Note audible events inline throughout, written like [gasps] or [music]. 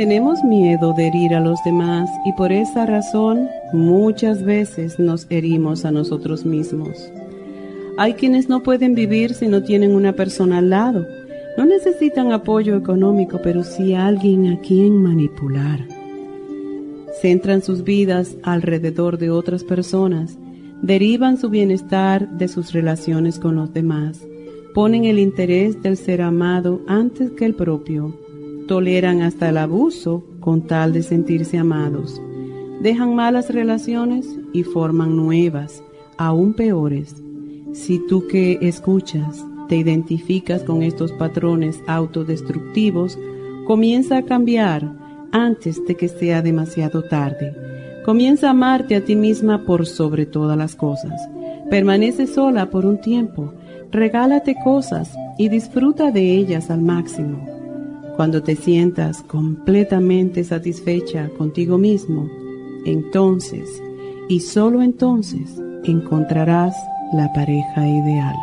Tenemos miedo de herir a los demás y por esa razón muchas veces nos herimos a nosotros mismos. Hay quienes no pueden vivir si no tienen una persona al lado. No necesitan apoyo económico, pero sí alguien a quien manipular. Centran sus vidas alrededor de otras personas, derivan su bienestar de sus relaciones con los demás, ponen el interés del ser amado antes que el propio, toleran hasta el abuso con tal de sentirse amados, dejan malas relaciones y forman nuevas, aún peores si tú que escuchas te identificas con estos patrones autodestructivos, comienza a cambiar antes de que sea demasiado tarde. Comienza a amarte a ti misma por sobre todas las cosas. Permanece sola por un tiempo. Regálate cosas y disfruta de ellas al máximo. Cuando te sientas completamente satisfecha contigo mismo, entonces y solo entonces encontrarás la pareja ideal.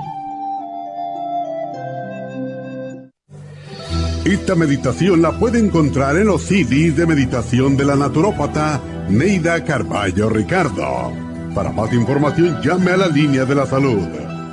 Esta meditación la puede encontrar en los CDs de meditación de la naturópata Neida Carballo Ricardo. Para más información llame a la línea de la salud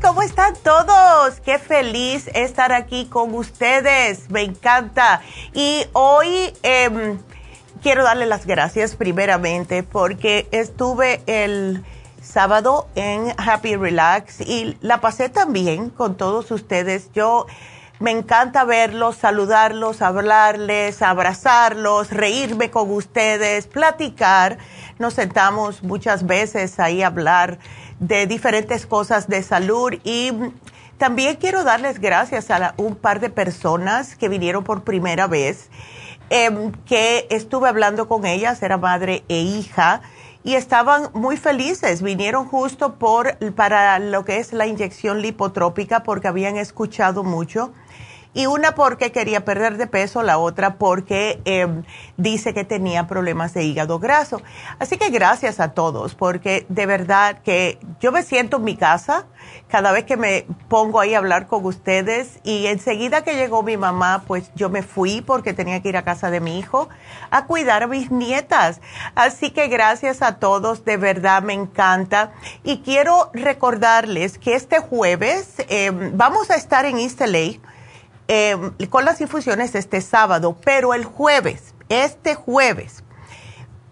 ¿Cómo están todos? Qué feliz estar aquí con ustedes, me encanta. Y hoy em, quiero darle las gracias primeramente porque estuve el sábado en Happy Relax y la pasé también con todos ustedes. Yo me encanta verlos, saludarlos, hablarles, abrazarlos, reírme con ustedes, platicar. Nos sentamos muchas veces ahí a hablar de diferentes cosas de salud y también quiero darles gracias a un par de personas que vinieron por primera vez, em, que estuve hablando con ellas, era madre e hija, y estaban muy felices. Vinieron justo por, para lo que es la inyección lipotrópica porque habían escuchado mucho y una porque quería perder de peso, la otra porque em, dice que tenía problemas de hígado graso. Así que gracias a todos, porque de verdad que yo me siento en mi casa cada vez que me pongo ahí a hablar con ustedes y enseguida que llegó mi mamá, pues yo me fui porque tenía que ir a casa de mi hijo a cuidar a mis nietas. Así que gracias a todos, de verdad me encanta. Y quiero recordarles que este jueves em, vamos a estar en East LA eh, con las infusiones este sábado, pero el jueves, este jueves,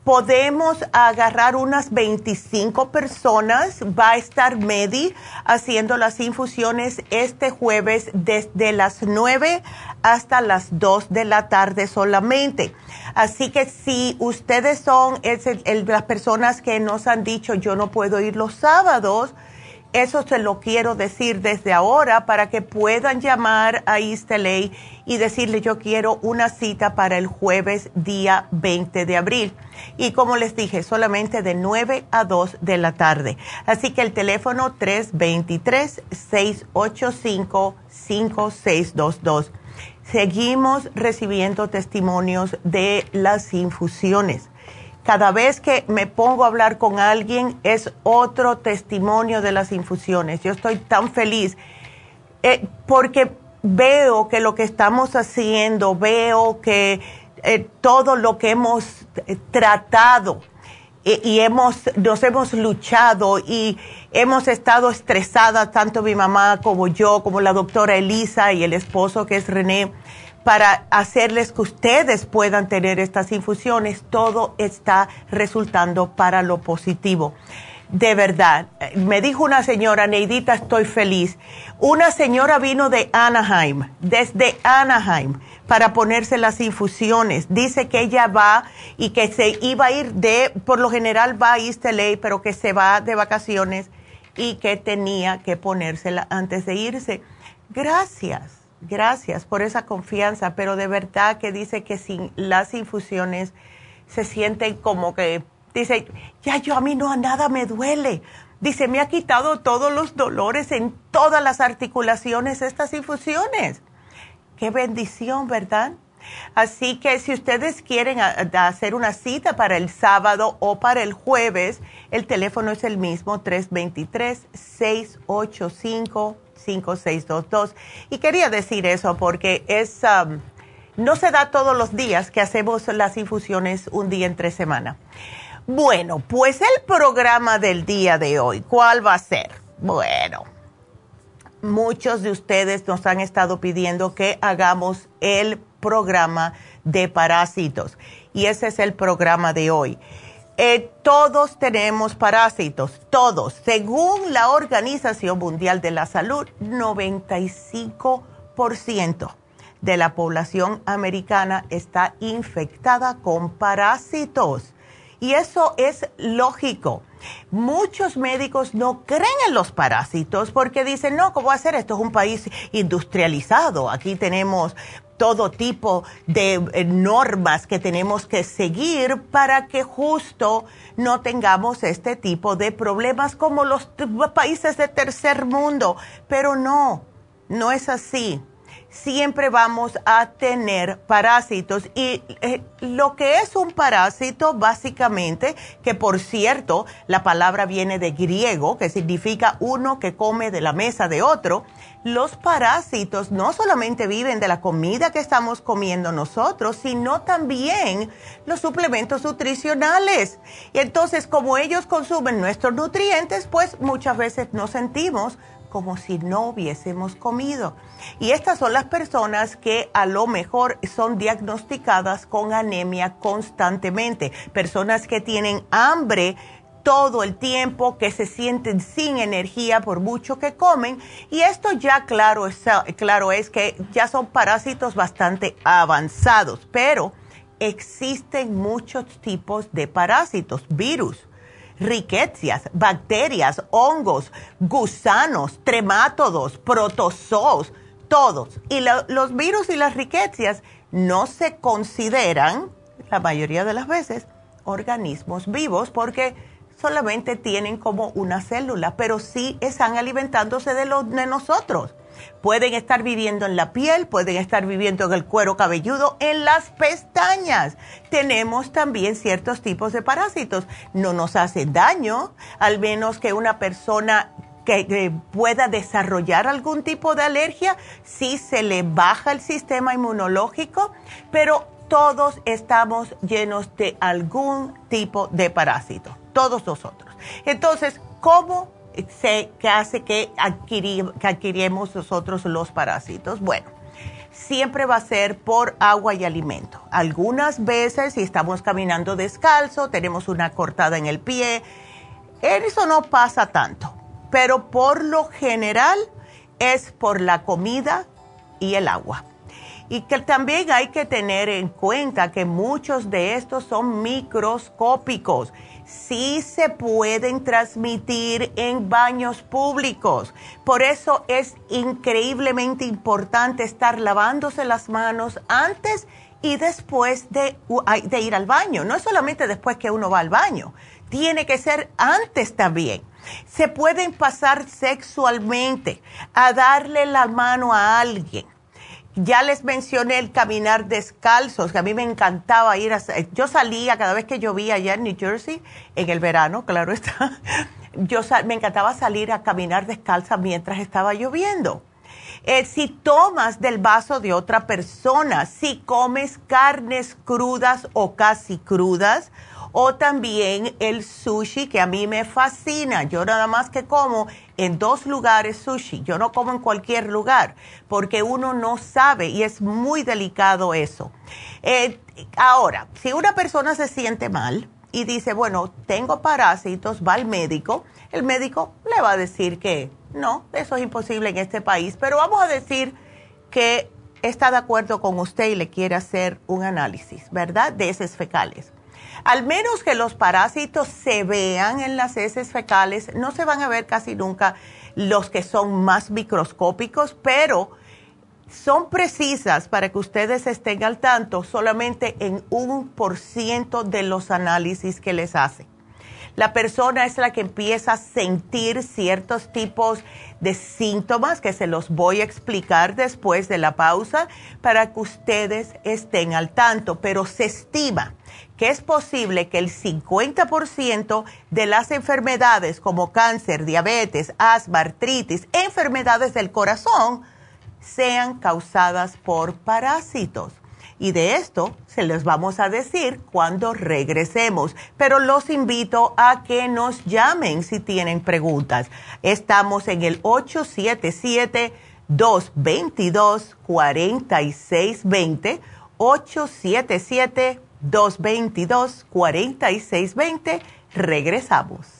podemos agarrar unas 25 personas. Va a estar Medi haciendo las infusiones este jueves desde las 9 hasta las 2 de la tarde solamente. Así que si ustedes son las personas que nos han dicho yo no puedo ir los sábados, eso se lo quiero decir desde ahora para que puedan llamar a Isteley y decirle yo quiero una cita para el jueves día 20 de abril. Y como les dije, solamente de 9 a 2 de la tarde. Así que el teléfono 323-685-5622. Seguimos recibiendo testimonios de las infusiones cada vez que me pongo a hablar con alguien es otro testimonio de las infusiones. Yo estoy tan feliz eh, porque veo que lo que estamos haciendo, veo que eh, todo lo que hemos eh, tratado y hemos, nos hemos luchado y hemos estado estresadas, tanto mi mamá como yo, como la doctora Elisa y el esposo que es René para hacerles que ustedes puedan tener estas infusiones, todo está resultando para lo positivo. De verdad, me dijo una señora, Neidita, estoy feliz. Una señora vino de Anaheim, desde Anaheim, para ponerse las infusiones. Dice que ella va y que se iba a ir de, por lo general va a East pero que se va de vacaciones y que tenía que ponérsela antes de irse. Gracias Gracias por esa confianza, pero de verdad que dice que sin las infusiones se sienten como que, dice, ya yo a mí no a nada me duele. Dice, me ha quitado todos los dolores en todas las articulaciones estas infusiones. Qué bendición, ¿verdad? Así que si ustedes quieren hacer una cita para el sábado o para el jueves, el teléfono es el mismo, 323 685 5622. Y quería decir eso porque es, um, no se da todos los días que hacemos las infusiones un día entre semana. Bueno, pues el programa del día de hoy, ¿cuál va a ser? Bueno, muchos de ustedes nos han estado pidiendo que hagamos el programa de parásitos y ese es el programa de hoy. Eh, todos tenemos parásitos, todos. Según la Organización Mundial de la Salud, 95% de la población americana está infectada con parásitos. Y eso es lógico. Muchos médicos no creen en los parásitos porque dicen, no, ¿cómo va a ser? Esto es un país industrializado. Aquí tenemos todo tipo de eh, normas que tenemos que seguir para que justo no tengamos este tipo de problemas como los países de tercer mundo. Pero no, no es así siempre vamos a tener parásitos. Y eh, lo que es un parásito, básicamente, que por cierto, la palabra viene de griego, que significa uno que come de la mesa de otro, los parásitos no solamente viven de la comida que estamos comiendo nosotros, sino también los suplementos nutricionales. Y entonces, como ellos consumen nuestros nutrientes, pues muchas veces nos sentimos como si no hubiésemos comido. Y estas son las personas que a lo mejor son diagnosticadas con anemia constantemente, personas que tienen hambre todo el tiempo, que se sienten sin energía por mucho que comen. Y esto ya claro es, claro es que ya son parásitos bastante avanzados, pero existen muchos tipos de parásitos, virus riquecias, bacterias, hongos, gusanos, tremátodos, protozoos, todos. Y los virus y las riquecias no se consideran, la mayoría de las veces, organismos vivos porque solamente tienen como una célula, pero sí están alimentándose de, los, de nosotros. Pueden estar viviendo en la piel, pueden estar viviendo en el cuero cabelludo, en las pestañas. Tenemos también ciertos tipos de parásitos. No nos hacen daño, al menos que una persona que, pueda desarrollar algún tipo de alergia, sí se le baja el sistema inmunológico, pero todos estamos llenos de algún tipo de parásito, todos nosotros. Entonces, ¿cómo se, que hace que, adquirimos nosotros los parásitos. Bueno, siempre va a ser por agua y alimento. Algunas veces si estamos caminando descalzo, tenemos una cortada en el pie, eso no pasa tanto, pero por lo general es por la comida y el agua. Y que también hay que tener en cuenta que muchos de estos son microscópicos. Sí se pueden transmitir en baños públicos. Por eso es increíblemente importante estar lavándose las manos antes y después de, de ir al baño. No es solamente después que uno va al baño, tiene que ser antes también. Se pueden pasar sexualmente a darle la mano a alguien ya les mencioné el caminar descalzos, que a mí me encantaba ir a... Yo salía cada vez que llovía allá en New Jersey, en el verano, claro está. [laughs] Yo me encantaba salir a caminar descalza mientras estaba lloviendo. Eh, si tomas del vaso de otra persona, si comes carnes crudas o casi crudas, o también el sushi, que a mí me fascina. Yo nada más que como en dos lugares sushi. Yo no como en cualquier lugar porque uno no sabe y es muy delicado eso. Eh, ahora, si una persona se siente mal y dice, bueno, tengo parásitos, va al médico, el médico le va a decir que no, eso es imposible en este país, pero vamos a decir que está de acuerdo con usted y le quiere hacer un análisis, ¿verdad? De heces fecales. Al menos que los parásitos se vean en las heces fecales, no se van a ver casi nunca los que son más microscópicos, pero son precisas para que ustedes estén al tanto solamente en un por ciento de los análisis que les hacen. La persona es la que empieza a sentir ciertos tipos de síntomas que se los voy a explicar después de la pausa para que ustedes estén al tanto, pero se estima que es posible que el 50% de las enfermedades como cáncer, diabetes, asma, artritis, enfermedades del corazón, sean causadas por parásitos. Y de esto se les vamos a decir cuando regresemos. Pero los invito a que nos llamen si tienen preguntas. Estamos en el 877-222-4620. 877 222-4620. Regresamos.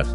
Yes.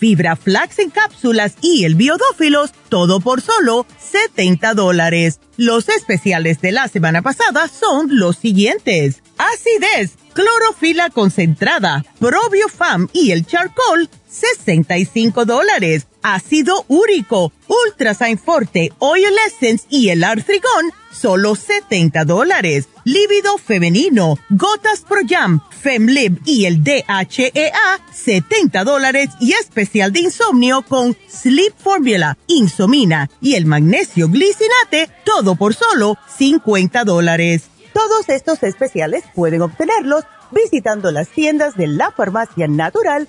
Fibra Flax en cápsulas y el Biodófilos, todo por solo 70 dólares. Los especiales de la semana pasada son los siguientes. Acidez, clorofila concentrada, probiofam y el charcoal, 65 dólares ácido úrico, Ultrasign Forte, Oil Essence y el Artrigón, solo 70 dólares. Líbido femenino, Gotas Pro Jam, Femlib y el DHEA, 70 dólares. Y especial de insomnio con Sleep Formula, Insomina y el magnesio glicinate, todo por solo 50 dólares. Todos estos especiales pueden obtenerlos visitando las tiendas de la farmacia natural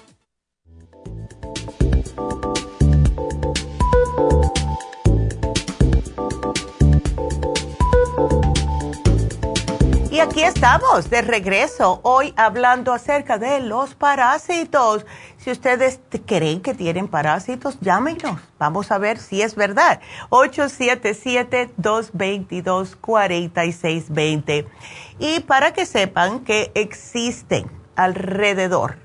Y aquí estamos de regreso hoy hablando acerca de los parásitos. Si ustedes creen que tienen parásitos, llámenos. Vamos a ver si es verdad. 877-222-4620. Y para que sepan que existen alrededor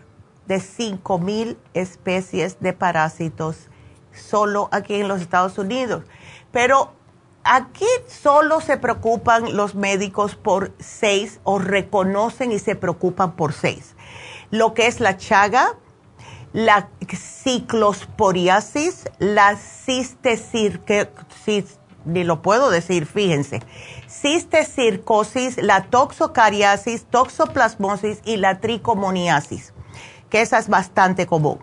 de 5.000 especies de parásitos solo aquí en los Estados Unidos. Pero Aquí solo se preocupan los médicos por seis o reconocen y se preocupan por seis. Lo que es la chaga, la ciclosporiasis, la cistecircosis, ni lo puedo decir, fíjense, cistecircosis, la toxocariasis, toxoplasmosis y la tricomoniasis, que esa es bastante común.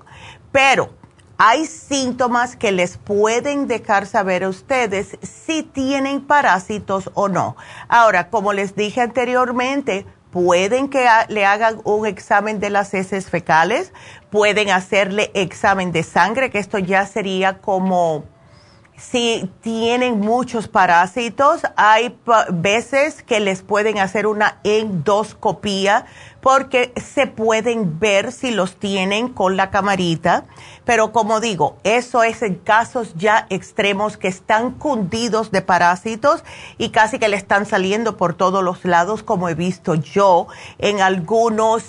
Pero hay síntomas que les pueden dejar saber a ustedes si tienen parásitos o no. Ahora, como les dije anteriormente, pueden que le hagan un examen de las heces fecales, pueden hacerle examen de sangre, que esto ya sería como si tienen muchos parásitos, hay veces que les pueden hacer una endoscopía porque se pueden ver si los tienen con la camarita, pero como digo, eso es en casos ya extremos que están cundidos de parásitos y casi que le están saliendo por todos los lados, como he visto yo en algunos,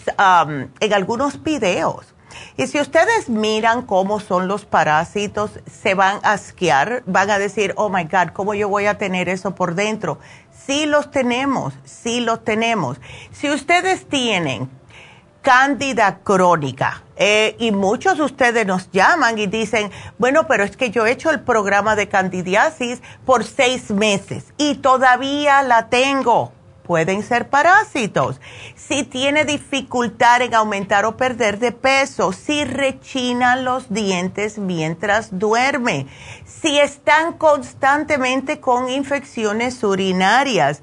en algunos videos. Y si ustedes miran cómo son los parásitos, se van a asquear, van a decir, oh my God, ¿cómo yo voy a tener eso por dentro? Sí los tenemos, sí los tenemos. Si ustedes tienen cándida crónica, eh, y muchos de ustedes nos llaman y dicen, bueno, pero es que yo he hecho el programa de candidiasis por seis meses y todavía la tengo pueden ser parásitos. Si tiene dificultad en aumentar o perder de peso, si rechina los dientes mientras duerme, si están constantemente con infecciones urinarias,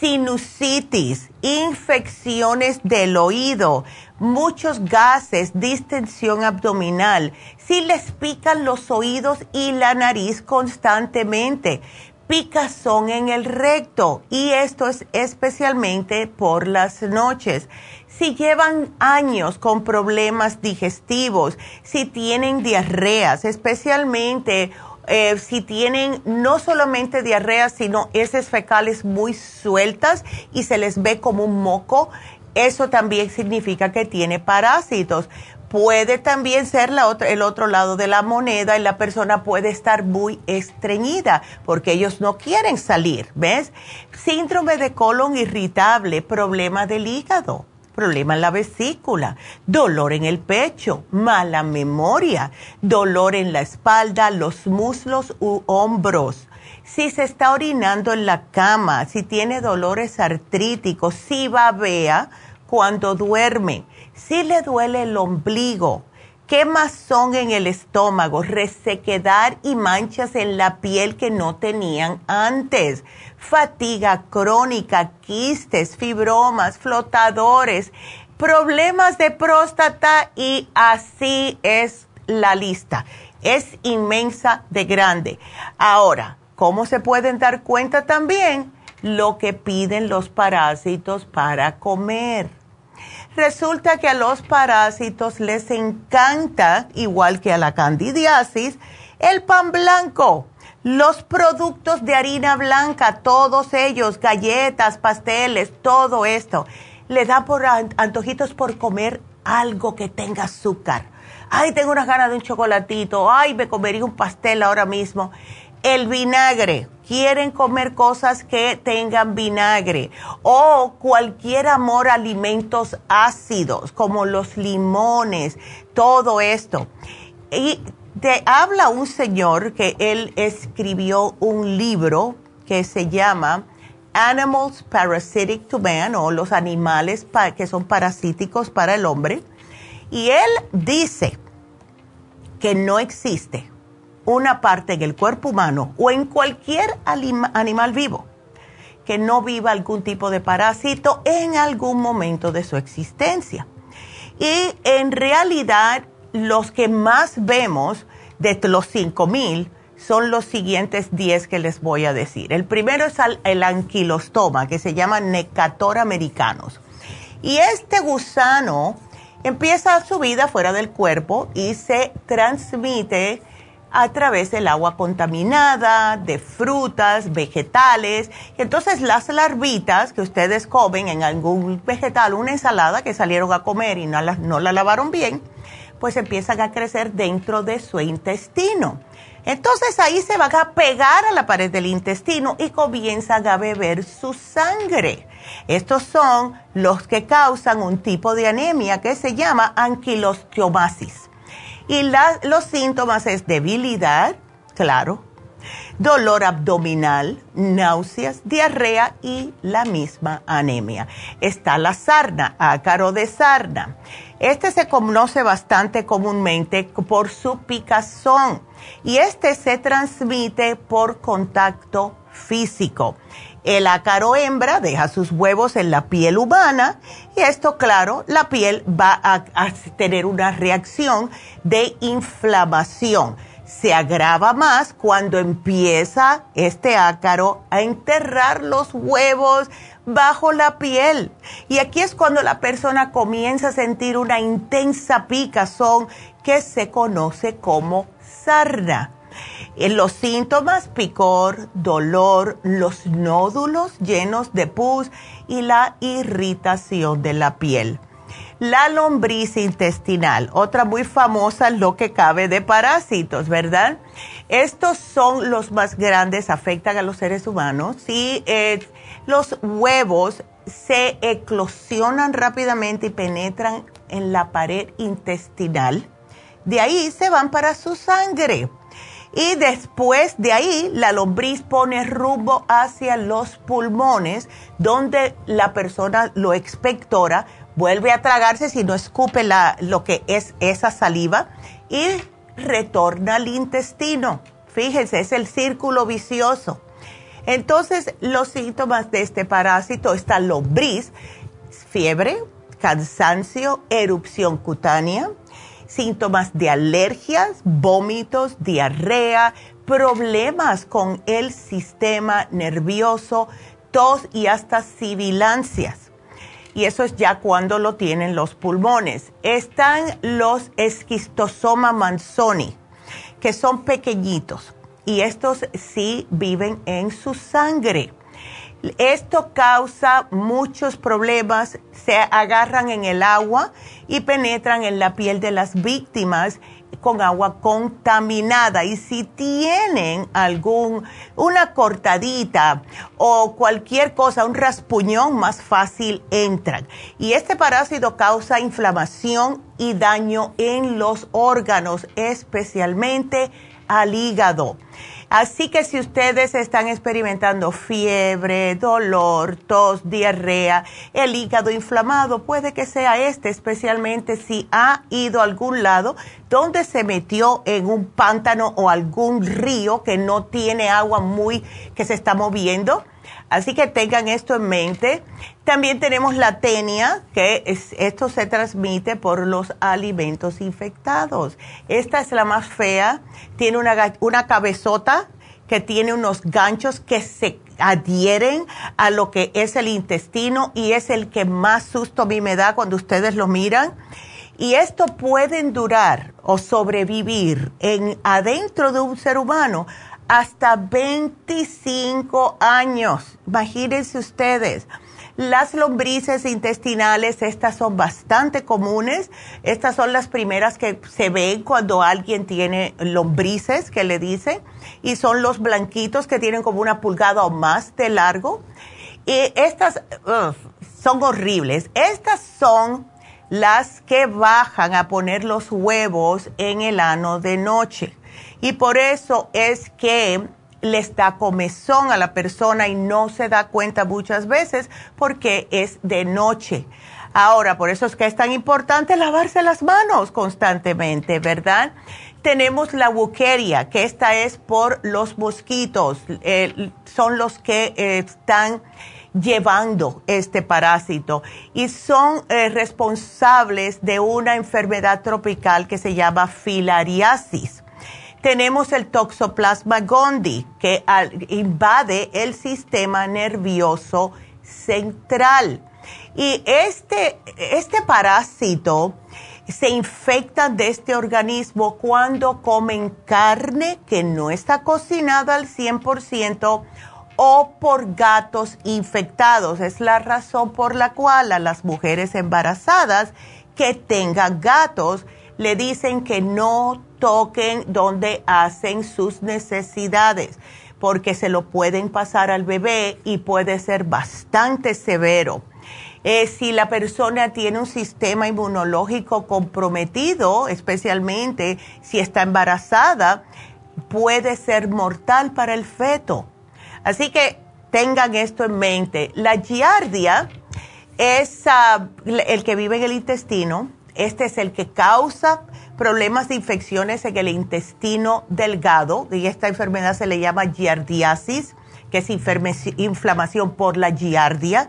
sinusitis, infecciones del oído, muchos gases, distensión abdominal, si les pican los oídos y la nariz constantemente, picazón en el recto y esto es especialmente por las noches. Si llevan años con problemas digestivos, si tienen diarreas, especialmente eh, si tienen no solamente diarreas, sino heces fecales muy sueltas y se les ve como un moco, eso también significa que tiene parásitos puede también ser la el otro lado de la moneda y la persona puede estar muy estreñida porque ellos no quieren salir, ¿ves? Síndrome de colon irritable, problema del hígado, problema en la vesícula, dolor en el pecho, mala memoria, dolor en la espalda, los muslos u hombros. Si se está orinando en la cama, si tiene dolores artríticos, si babea cuando duerme si le duele el ombligo, quemazón en el estómago, resequedad y manchas en la piel que no tenían antes, fatiga crónica, quistes, fibromas, flotadores, problemas de próstata y así es la lista. Es inmensa de grande. Ahora, ¿cómo se pueden dar cuenta también? Lo que piden los parásitos para comer Resulta que a los parásitos les encanta, igual que a la candidiasis, el pan blanco, los productos de harina blanca, todos ellos, galletas, pasteles, todo esto. Le da por antojitos por comer algo que tenga azúcar. Ay, tengo unas ganas de un chocolatito. Ay, me comería un pastel ahora mismo. El vinagre quieren comer cosas que tengan vinagre o cualquier amor a alimentos ácidos como los limones, todo esto. Y te habla un señor que él escribió un libro que se llama Animals Parasitic to Man o los animales que son parasíticos para el hombre. Y él dice que no existe una parte en el cuerpo humano o en cualquier animal vivo que no viva algún tipo de parásito en algún momento de su existencia. Y en realidad los que más vemos de los 5000 son los siguientes 10 que les voy a decir. El primero es el anquilostoma, que se llama Necator americanos. Y este gusano empieza su vida fuera del cuerpo y se transmite a través del agua contaminada, de frutas, vegetales. Entonces las larvitas que ustedes comen en algún vegetal, una ensalada que salieron a comer y no la, no la lavaron bien, pues empiezan a crecer dentro de su intestino. Entonces ahí se van a pegar a la pared del intestino y comienzan a beber su sangre. Estos son los que causan un tipo de anemia que se llama anquilostiomasis. Y los síntomas es debilidad, claro, dolor abdominal, náuseas, diarrea y la misma anemia. Está la sarna, ácaro de sarna. Este se conoce bastante comúnmente por su picazón y este se transmite por contacto físico. El ácaro hembra deja sus huevos en la piel humana y esto, claro, la piel va a, tener una reacción de inflamación. Se agrava más cuando empieza este ácaro a enterrar los huevos bajo la piel. Y aquí es cuando la persona comienza a sentir una intensa picazón que se conoce como sarna. En los síntomas, picor, dolor, los nódulos llenos de pus y la irritación de la piel. La lombriz intestinal, otra muy famosa, lo que cabe de parásitos, ¿verdad? Estos son los más grandes, afectan a los seres humanos y eh, los huevos se eclosionan rápidamente y penetran en la pared intestinal. De ahí se van para su sangre y después de ahí la lombriz pone rumbo hacia los pulmones donde la persona lo expectora, vuelve a tragarse si no escupe la, lo que es esa saliva y retorna al intestino. Fíjense, es el círculo vicioso. Entonces, los síntomas de este parásito están lombriz, fiebre, cansancio, erupción cutánea, síntomas de alergias, vómitos, diarrea, problemas con el sistema nervioso, tos y hasta sibilancias. Y eso es ya cuando lo tienen los pulmones. Están los esquistosoma manzoni, que son pequeñitos y estos sí viven en su sangre. Esto causa muchos problemas, se agarran en el agua y penetran en la piel de las víctimas con agua contaminada y si tienen algún una cortadita o cualquier cosa, un raspuñón más fácil entran. Y este parásito causa inflamación y daño en los órganos, especialmente al hígado. Así que si ustedes están experimentando fiebre, dolor, tos, diarrea, el hígado inflamado, puede que sea este, especialmente si ha ido a algún lado donde se metió en un pántano o algún río que no tiene agua muy que se está moviendo Así que tengan esto en mente. También tenemos la tenia, que esto se transmite por los alimentos infectados. Esta es la más fea. Tiene una, una cabezota que tiene unos ganchos que se adhieren a lo que es el intestino y es el que más susto a mí me da cuando ustedes lo miran. Y esto pueden durar o sobrevivir en adentro de un ser humano hasta 25 años. Imagínense ustedes. Las lombrices intestinales, estas son bastante comunes. Estas son las primeras que se ven cuando alguien tiene lombrices, que le dicen, y son los blanquitos que tienen como una pulgada o más de largo. Y estas son horribles. Estas son las que bajan a poner los huevos en el ano de noche. Y por eso es que les da comezón a la persona y no se da cuenta muchas veces porque es de noche. Ahora, por eso es que es tan importante lavarse las manos constantemente, ¿verdad? Tenemos la wukeria, que esta es por los mosquitos, son los que están llevando este parásito y son eh, responsables de una enfermedad tropical que se llama filariasis tenemos el toxoplasma gondii, que invade el sistema nervioso central. Y este, este parásito se infecta de este organismo cuando comen carne que no está cocinada al 100% o por gatos infectados. Es la razón por la cual a las mujeres embarazadas que tengan gatos le dicen que no toquen donde hacen sus necesidades, porque se lo pueden pasar al bebé y puede ser bastante severo. Eh, si la persona tiene un sistema inmunológico comprometido, especialmente si está embarazada, puede ser mortal para el feto. Así que tengan esto en mente. La giardia es ah, el que vive en el intestino. Este es el que causa problemas de infecciones en el intestino delgado, y esta enfermedad se le llama giardiasis, que es inflamación por la giardia.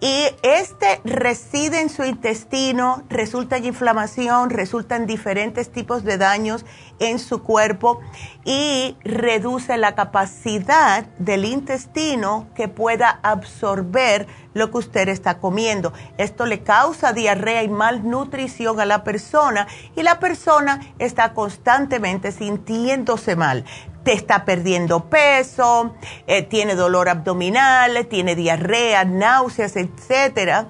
Y este reside en su intestino, resulta en inflamación, resulta en diferentes tipos de daños en su cuerpo y reduce la capacidad del intestino que pueda absorber lo que usted está comiendo. Esto le causa diarrea y malnutrición a la persona y la persona está constantemente sintiéndose mal te está perdiendo peso, eh, tiene dolor abdominal, tiene diarrea, náuseas, etcétera.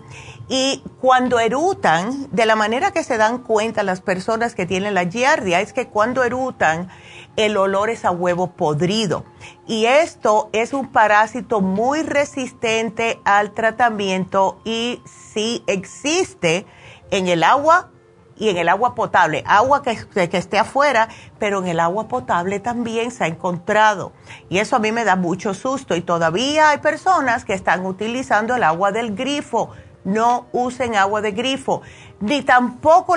Y cuando erutan, de la manera que se dan cuenta las personas que tienen la giardia, es que cuando erutan, el olor es a huevo podrido. Y esto es un parásito muy resistente al tratamiento y si existe en el agua y en el agua potable, agua que, que, esté afuera, pero en el agua potable también se ha encontrado. Y eso a mí me da mucho susto y todavía hay personas que están utilizando el agua del grifo. No usen agua de grifo, ni tampoco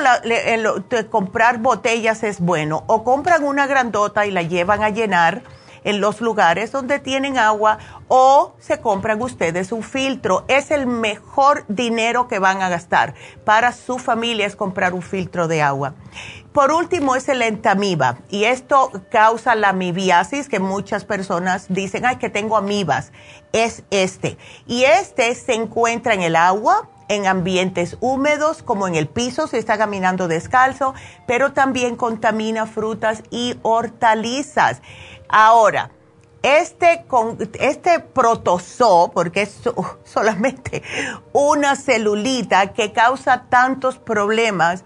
comprar botellas es bueno. O compran una grandota y la llevan a llenar en los lugares donde tienen agua o se compran ustedes un filtro. Es el mejor dinero que van a gastar para su familia es comprar un filtro de agua. Por último es el entamiba y esto causa la amibiasis que muchas personas dicen, ay, que tengo amibas. Es este. Y este se encuentra en el agua, en ambientes húmedos como en el piso si está caminando descalzo, pero también contamina frutas y hortalizas. Ahora, este, con, este protozoo, porque es solamente una celulita que causa tantos problemas,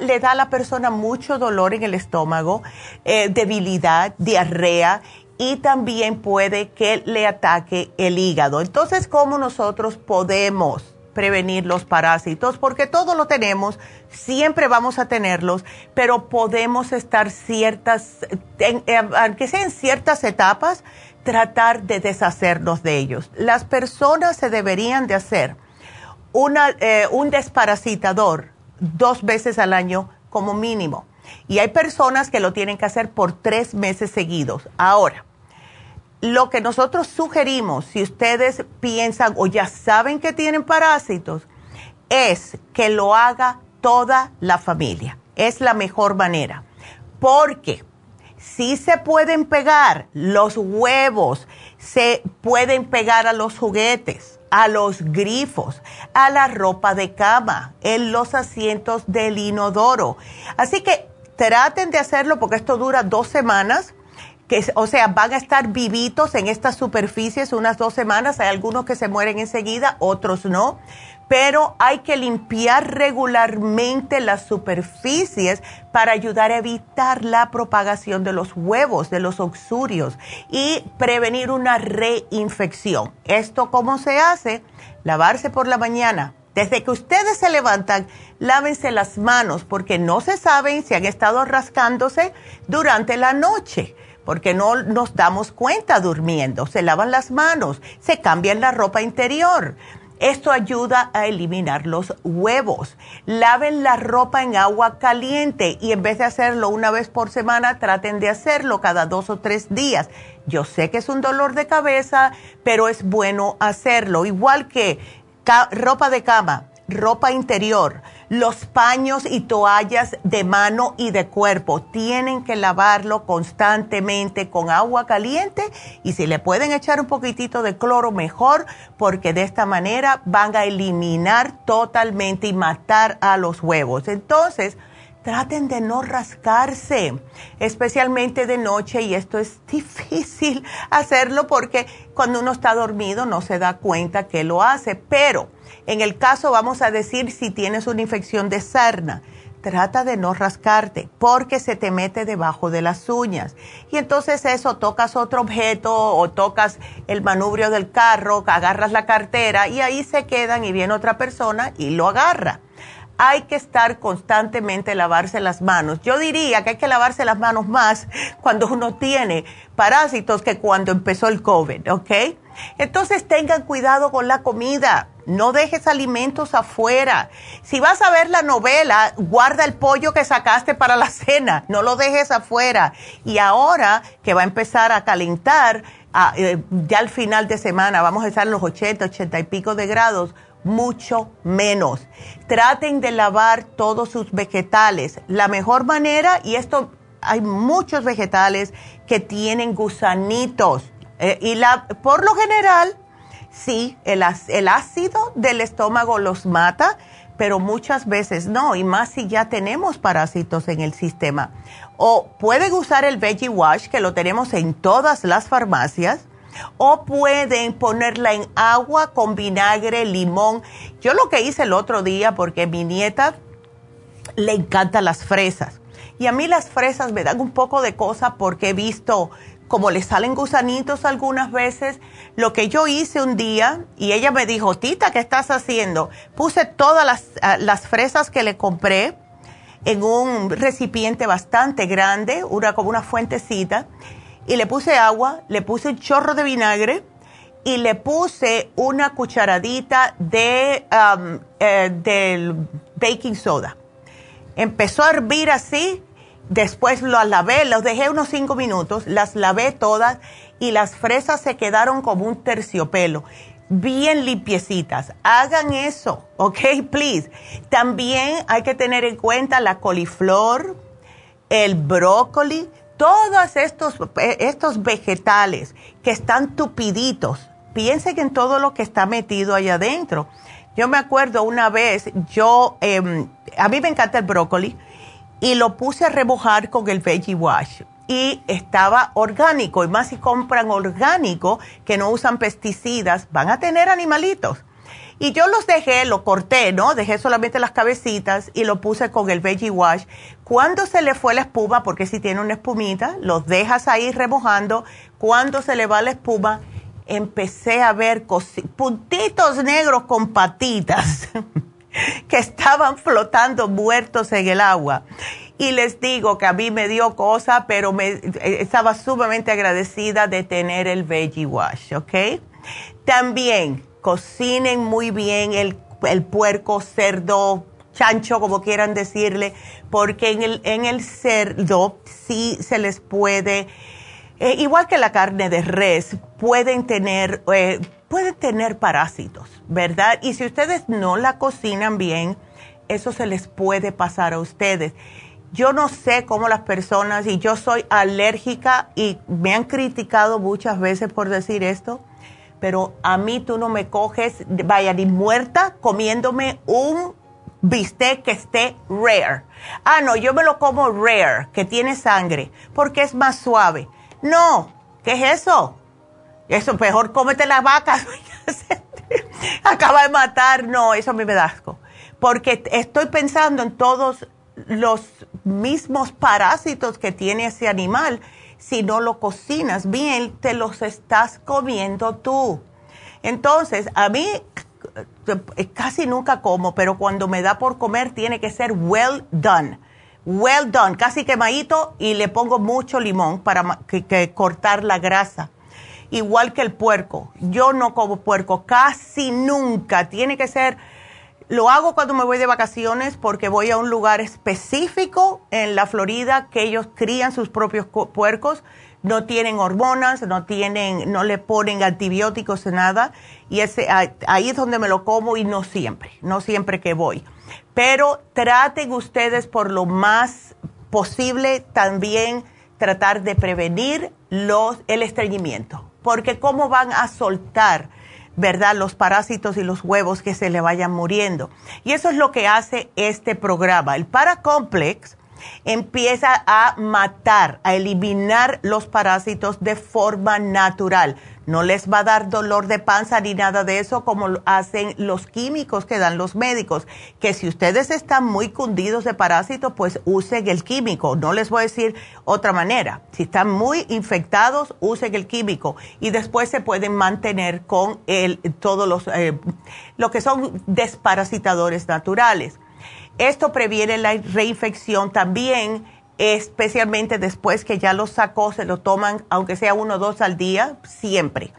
le da a la persona mucho dolor en el estómago, eh, debilidad, diarrea y también puede que le ataque el hígado. Entonces, ¿cómo nosotros podemos prevenir los parásitos, porque todo lo tenemos, siempre vamos a tenerlos, pero podemos estar ciertas, aunque sea en ciertas etapas, tratar de deshacernos de ellos. Las personas se deberían de hacer una, eh, un desparasitador dos veces al año como mínimo. Y hay personas que lo tienen que hacer por tres meses seguidos. Ahora, lo que nosotros sugerimos, si ustedes piensan o ya saben que tienen parásitos, es que lo haga toda la familia. Es la mejor manera. Porque si se pueden pegar los huevos, se pueden pegar a los juguetes, a los grifos, a la ropa de cama, en los asientos del inodoro. Así que traten de hacerlo porque esto dura dos semanas que, o sea, van a estar vivitos en estas superficies unas dos semanas. Hay algunos que se mueren enseguida, otros no. Pero hay que limpiar regularmente las superficies para ayudar a evitar la propagación de los huevos, de los oxurios y prevenir una reinfección. ¿Esto cómo se hace? Lavarse por la mañana. Desde que ustedes se levantan, lávense las manos porque no se saben si han estado rascándose durante la noche porque no nos damos cuenta durmiendo. Se lavan las manos, se cambian la ropa interior. Esto ayuda a eliminar los huevos. Laven la ropa en agua caliente y en vez de hacerlo una vez por semana, traten de hacerlo cada dos o tres días. Yo sé que es un dolor de cabeza, pero es bueno hacerlo. Igual que ropa de cama, ropa interior los paños y toallas de mano y de cuerpo tienen que lavarlo constantemente con agua caliente y si le pueden echar un poquitito de cloro mejor porque de esta manera van a eliminar totalmente y matar a los huevos. Entonces, traten de no rascarse, especialmente de noche, y esto es difícil [laughs] hacerlo porque cuando uno está dormido no se da cuenta que lo hace, pero en el caso, vamos a decir, si tienes una infección de sarna, trata de no rascarte porque se te mete debajo de las uñas. Y entonces eso, tocas otro objeto o tocas el manubrio del carro, agarras la cartera y ahí se quedan y viene otra persona y lo agarra. Hay que estar constantemente lavarse las manos. Yo diría que hay que lavarse las manos más [laughs] cuando uno tiene parásitos que cuando empezó el COVID, ¿ok? Entonces tengan cuidado con la comida no dejes alimentos afuera. Si vas a ver la novela, guarda el pollo que sacaste para la [laughs] cena, no lo dejes afuera. Y ahora que va a empezar a calentar, eh, ya al final de semana vamos a estar en los 80, 80 y pico de grados, mucho menos. Traten de lavar todos sus vegetales. La mejor manera, y esto hay muchos vegetales que tienen gusanitos. Eh, y la, por lo general, sí, el, ácido del estómago los mata, pero muchas veces no, y más si ya tenemos parásitos en el sistema. O pueden usar el Veggie Wash, que lo tenemos en todas las farmacias, o pueden ponerla en agua con vinagre, limón. Yo lo que hice el otro día, porque mi nieta le encantan las fresas, y a mí las fresas me dan un poco de cosa porque he visto como le salen gusanitos algunas veces, lo que yo hice un día, y ella me dijo, Tita, ¿qué estás haciendo? Puse todas las, ah, las fresas que le compré en un recipiente bastante grande, una, como una fuentecita, y le puse agua, le puse un chorro de vinagre y le puse una cucharadita de eh, baking soda. Empezó a hervir así Después las lavé, los dejé unos cinco minutos, las lavé todas y las fresas se quedaron como un terciopelo, bien limpiecitas. Hagan eso, ¿ok? Please. También hay que tener en cuenta la coliflor, el brócoli, todos estos, eh, estos vegetales que están tupiditos. Piensen en todo lo que está metido allá adentro. Yo me acuerdo una vez, yo, em, a mí me encanta el brócoli y lo puse a remojar con el Veggie Wash y estaba orgánico. Y más si compran orgánico, que no usan pesticidas, van a tener animalitos. Y yo los dejé, lo corté, ¿no? Dejé solamente las cabecitas y lo puse con el Veggie Wash. Cuando se le fue la espuma, porque si tiene una espumita, los dejas ahí remojando. Cuando se le va la espuma, empecé a ver puntitos negros con patitas [laughs] [laughs] que estaban flotando muertos en el agua. Y les digo que a mí me dio cosa, pero me, eh, estaba sumamente agradecida de tener el Veggie Wash, ¿ok? También cocinen muy bien el, el puerco, cerdo, chancho, como quieran decirle, porque en el, en el cerdo sí se les puede, eh, igual que la carne de res, pueden tener, eh, pueden tener parásitos, ¿verdad? Y si ustedes no la cocinan bien, eso se les puede pasar a ustedes. Yo no sé cómo las personas, y yo soy alérgica y me han criticado muchas veces por decir esto, pero a mí tú no me coges, vaya, ni muerta comiéndome un bistec que esté rare. Ah, no, yo me lo como rare, que tiene sangre, porque es más suave. No, ¿qué es eso? Eso, mejor cómete las vacas. [laughs] Acaba de matar. No, eso a mí me da asco. Porque estoy pensando en todos los mismos parásitos que tiene ese animal. Si no lo cocinas bien, te los estás comiendo tú. Entonces, a mí eh, casi nunca como, pero cuando me da por comer tiene que ser well done. Well done, casi quemadito y le pongo mucho limón para cortar la grasa. Igual que el puerco. Yo no como puerco casi nunca. Tiene que ser, lo hago cuando me voy de vacaciones porque voy a un lugar específico en la Florida que ellos crían sus propios puercos no tienen hormonas, no tienen, no le ponen antibióticos, nada, y ese, ahí es donde me lo como y no siempre, no siempre que voy. Pero traten ustedes por lo más posible también tratar de prevenir los, el estreñimiento, porque cómo van a soltar, ¿verdad? Los parásitos y los huevos que se le vayan muriendo. Y eso es lo que hace este programa. El Paracomplex empieza a matar, a eliminar los parásitos de forma natural. No les va a dar dolor de panza ni nada de eso como hacen los químicos que dan los médicos. Que si ustedes están muy cundidos de parásitos, pues usen el químico. No les voy a decir otra manera. Si están muy infectados, usen el químico. Y después se pueden mantener con el, todos los, eh, lo que son desparasitadores naturales. Esto previene la reinfección también, especialmente después que ya lo sacó, se lo toman, aunque sea uno o dos al día, siempre.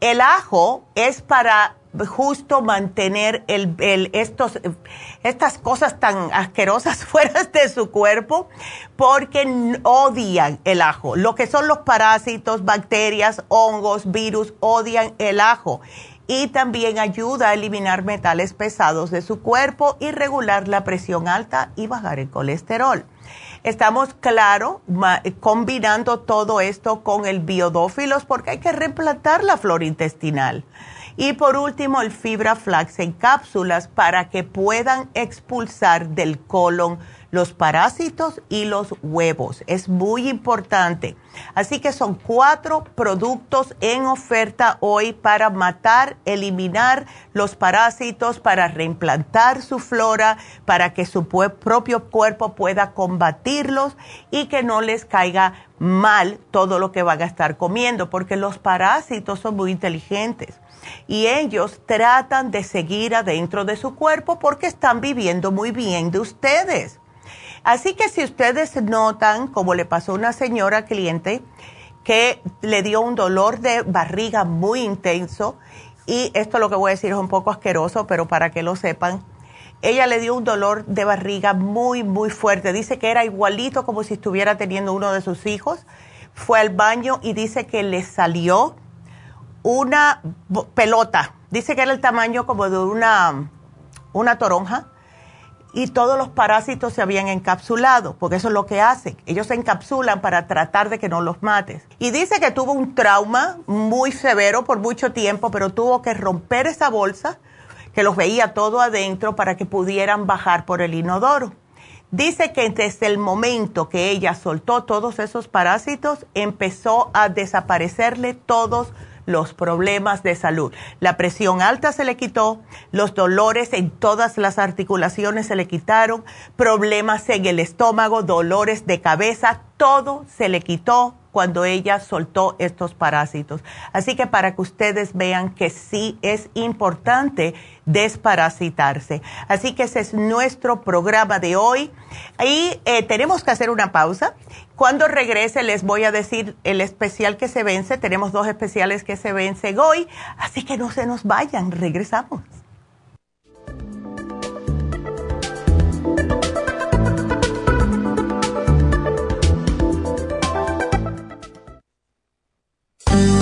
El ajo es para justo mantener el, estos, estas cosas tan asquerosas [laughs] fuera de su cuerpo porque odian el ajo. Lo que son los parásitos, bacterias, hongos, virus, odian el ajo y también ayuda a eliminar metales pesados de su cuerpo y regular la presión alta y bajar el colesterol. Estamos, claro, combinando todo esto con el biodófilos porque hay que replantar la flora intestinal. Y por último, el fibra flax en cápsulas para que puedan expulsar del colon los parásitos y los huevos. Es muy importante. Así que son cuatro productos en oferta hoy para matar, eliminar los parásitos, para reimplantar su flora, para que su propio cuerpo pueda combatirlos y que no les caiga mal todo lo que van a estar comiendo, porque los parásitos son muy inteligentes y ellos tratan de seguir adentro de su cuerpo porque están viviendo muy bien de ustedes. Así que si ustedes notan, como le pasó a una señora cliente, que le dio un dolor de barriga muy intenso, y esto lo que voy a decir es un poco asqueroso, pero para que lo sepan, ella le dio un dolor de barriga muy, muy fuerte. Dice que era igualito como si estuviera teniendo uno de sus hijos. Fue al baño y dice que le salió una pelota. Dice que era el tamaño como de una, una toronja y todos los parásitos se habían encapsulado, porque eso es lo que hacen. Ellos se encapsulan para tratar de que no los mates. Y dice que tuvo un trauma muy severo por mucho tiempo, pero tuvo que romper esa bolsa, que los veía todo adentro, para que pudieran bajar por el inodoro. Dice que desde el momento que ella soltó todos esos parásitos, empezó a desaparecerle todos los problemas de salud. La presión alta se le quitó, los dolores en todas las articulaciones se le quitaron, problemas en el estómago, dolores de cabeza, todo se le quitó cuando ella soltó estos parásitos. Así que para que ustedes vean que sí es importante desparasitarse. Así que ese es nuestro programa de hoy. Y eh, tenemos que hacer una pausa. Cuando regrese les voy a decir el especial que se vence. Tenemos dos especiales que se vencen hoy. Así que no se nos vayan. Regresamos. Thank you.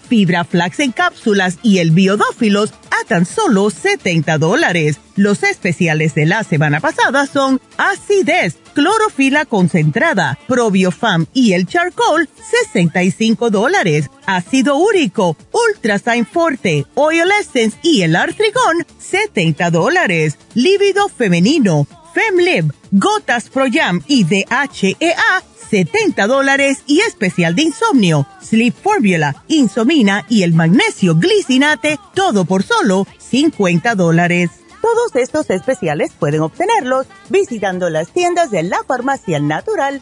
Fibra Flax en cápsulas y el Biodófilos a tan solo 70 dólares. Los especiales de la semana pasada son Acidez, Clorofila concentrada, Probiofam y el Charcoal, 65 dólares. Ácido úrico, Ultrasign Forte, Oil Essence y el Artrigón, 70 dólares. Lívido femenino, FemLib, Gotas Pro y DHEA, 70 dólares y especial de insomnio, Sleep Formula, Insomina y el magnesio glicinate, todo por solo 50 dólares. Todos estos especiales pueden obtenerlos visitando las tiendas de la farmacia natural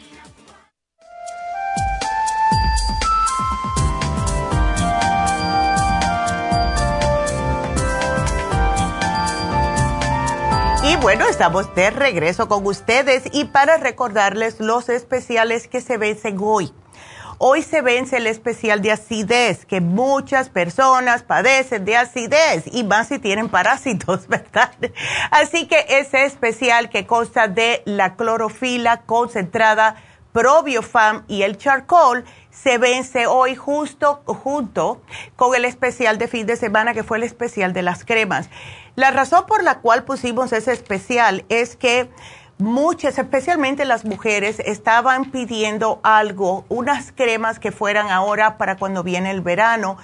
Bueno, estamos de regreso con ustedes y para recordarles los especiales que se vencen hoy. Hoy se vence el especial de acidez, que muchas personas padecen de acidez y más si tienen parásitos, [laughs] ¿verdad? Así que ese especial que consta de la clorofila concentrada, probiofam y el charcoal se vence hoy justo junto con el especial de fin de semana que fue el especial de las cremas. La razón por la cual pusimos ese especial es que muchas, especialmente las mujeres, estaban pidiendo algo, unas cremas que fueran ahora para cuando viene el verano,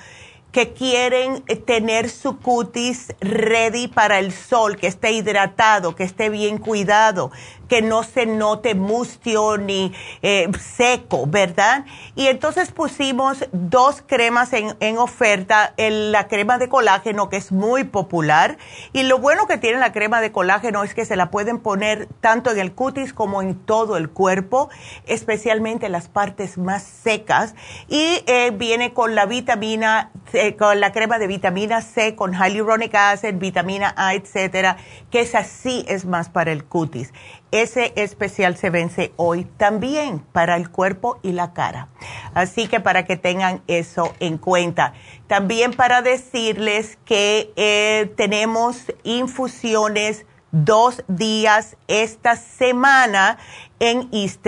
que quieren tener su cutis ready para el sol, que esté hidratado, que esté bien cuidado, que no se note mustio ni eh, seco, ¿verdad? Y entonces pusimos dos cremas en, en oferta, la crema de colágeno, que es muy popular, y lo bueno que tiene la crema de colágeno es que se la pueden poner tanto en el cutis como en todo el cuerpo, especialmente las partes más secas, y eh, viene con la vitamina, con la crema de vitamina C, con hyaluronic acid, vitamina A, etcétera, que es así es más para el cutis. Ese especial se vence hoy también para el cuerpo y la cara. Así que para que tengan eso en cuenta. También para decirles que eh, tenemos infusiones dos días esta semana en East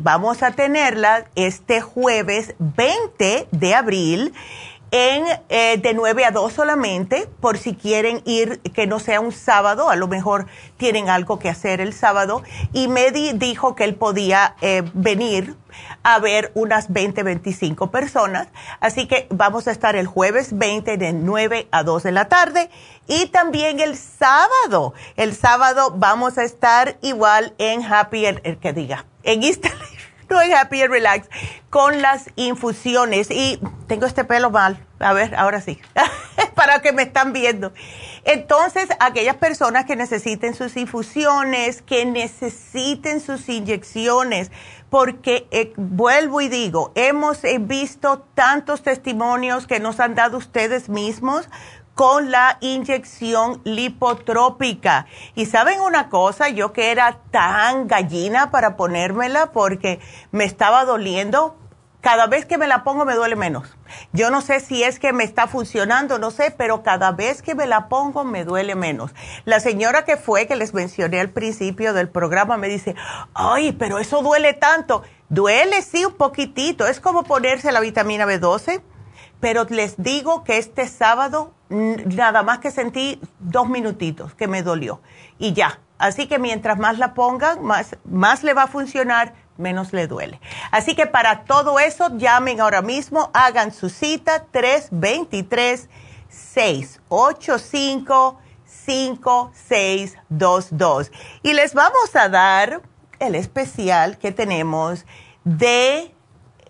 Vamos a tenerla este jueves 20 de abril en, eh, de 9 a 2 solamente, por si quieren ir, que no sea un sábado, a lo mejor tienen algo que hacer el sábado. Y Medi dijo que él podía eh, venir a ver unas 20, 25 personas. Así que vamos a estar el jueves 20 de 9 a 2 de la tarde y también el sábado. El sábado vamos a estar igual en Happy, el, que diga, en Instagram en Happy and Relax con las infusiones. Y tengo este pelo mal. A ver, ahora sí. [laughs] Para que me están viendo. Entonces, aquellas personas que necesiten sus infusiones, que necesiten sus inyecciones, porque eh, vuelvo y digo, hemos eh, visto tantos testimonios que nos han dado ustedes mismos con la inyección lipotrópica. Y saben una cosa, yo que era tan gallina para ponérmela porque me estaba doliendo, cada vez que me la pongo me duele menos. Yo no sé si es que me está funcionando, no sé, pero cada vez que me la pongo me duele menos. La señora que fue, que les mencioné al principio del programa, me dice, ay, pero eso duele tanto. Duele, sí, un poquitito. Es como ponerse la vitamina B12 pero les digo que este sábado nada más que sentí dos minutitos que me dolió y ya. Así que mientras más la pongan, más, más le va a funcionar, menos le duele. Así que para todo eso, llamen ahora mismo, hagan su cita 323-685-5622. Y les vamos a dar el especial que tenemos de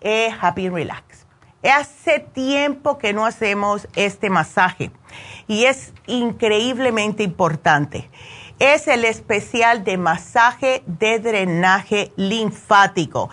eh, Happy Relax. Hace tiempo que no hacemos este masaje y es increíblemente importante. Es el especial de masaje de drenaje linfático.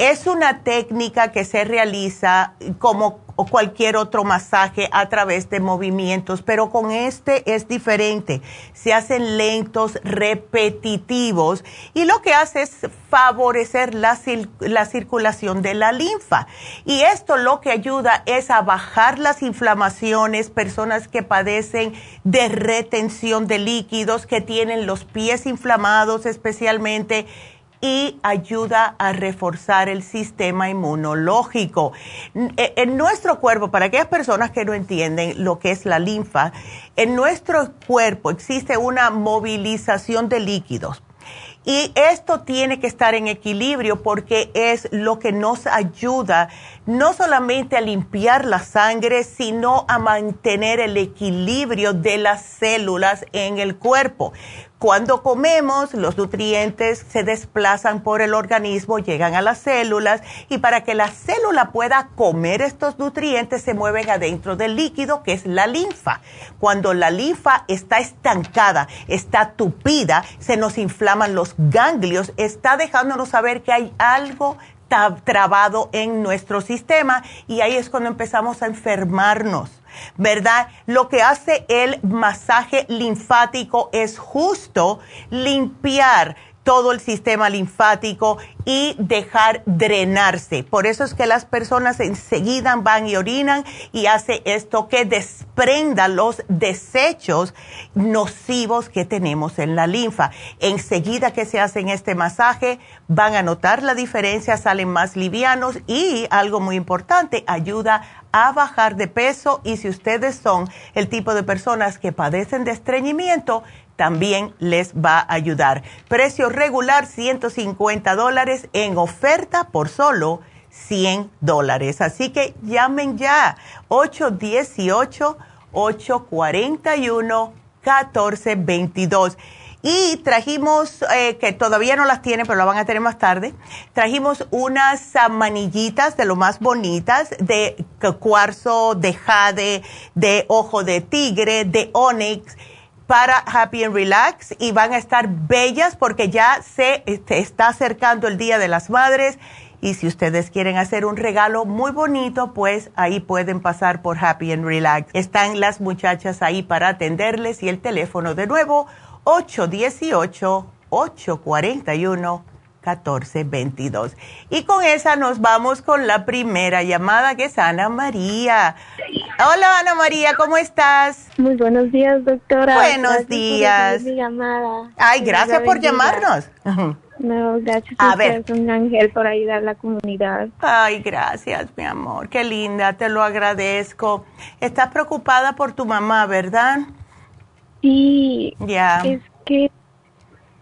Es una técnica que se realiza como cualquier otro masaje a través de movimientos, pero con este es diferente. Se hacen lentos, repetitivos y lo que hace es favorecer la, la circulación de la linfa. Y esto lo que ayuda es a bajar las inflamaciones, personas que padecen de retención de líquidos, que tienen los pies inflamados especialmente y ayuda a reforzar el sistema inmunológico. E, en nuestro cuerpo, para aquellas personas que no entienden lo que es la linfa, en nuestro cuerpo existe una movilización de líquidos. Y esto tiene que estar en equilibrio porque es lo que nos ayuda no solamente a limpiar la sangre, sino a mantener el equilibrio de las células en el cuerpo. Cuando comemos, los nutrientes se desplazan por el organismo, llegan a las células y para que la célula pueda comer estos nutrientes se mueven adentro del líquido que es la linfa. Cuando la linfa está estancada, está tupida, se nos inflaman los ganglios, está dejándonos saber que hay algo trabado en nuestro sistema y ahí es cuando empezamos a enfermarnos. ¿Verdad? Lo que hace el masaje linfático es justo limpiar todo el sistema linfático y dejar drenarse. Por eso es que las personas enseguida van y orinan y hace esto que desprenda los desechos nocivos que tenemos en la linfa. Enseguida que se hacen este masaje van a notar la diferencia, salen más livianos y algo muy importante, ayuda a bajar de peso y si ustedes son el tipo de personas que padecen de estreñimiento, también les va a ayudar. Precio regular 150 dólares en oferta por solo 100 dólares. Así que llamen ya 818-841-1422. Y trajimos, eh, que todavía no las tienen, pero la van a tener más tarde, trajimos unas manillitas de lo más bonitas, de cuarzo, de jade, de ojo de tigre, de onyx para Happy and Relax. Y van a estar bellas porque ya se este, está acercando el Día de las Madres. Y si ustedes quieren hacer un regalo muy bonito, pues ahí pueden pasar por Happy and Relax. Están las muchachas ahí para atenderles y el teléfono de nuevo 818 841 1422. Y con esa nos vamos con la primera llamada que es Ana María. Hola Ana María, ¿cómo estás? Muy buenos días, doctora. Buenos días. llamada. Ay, gracias por llamarnos. No, gracias a, ver. un ángel por ayudar a la comunidad. Ay, gracias, mi amor. Qué linda, te lo agradezco. Estás preocupada por tu mamá, ¿verdad? Sí. Ya. Es que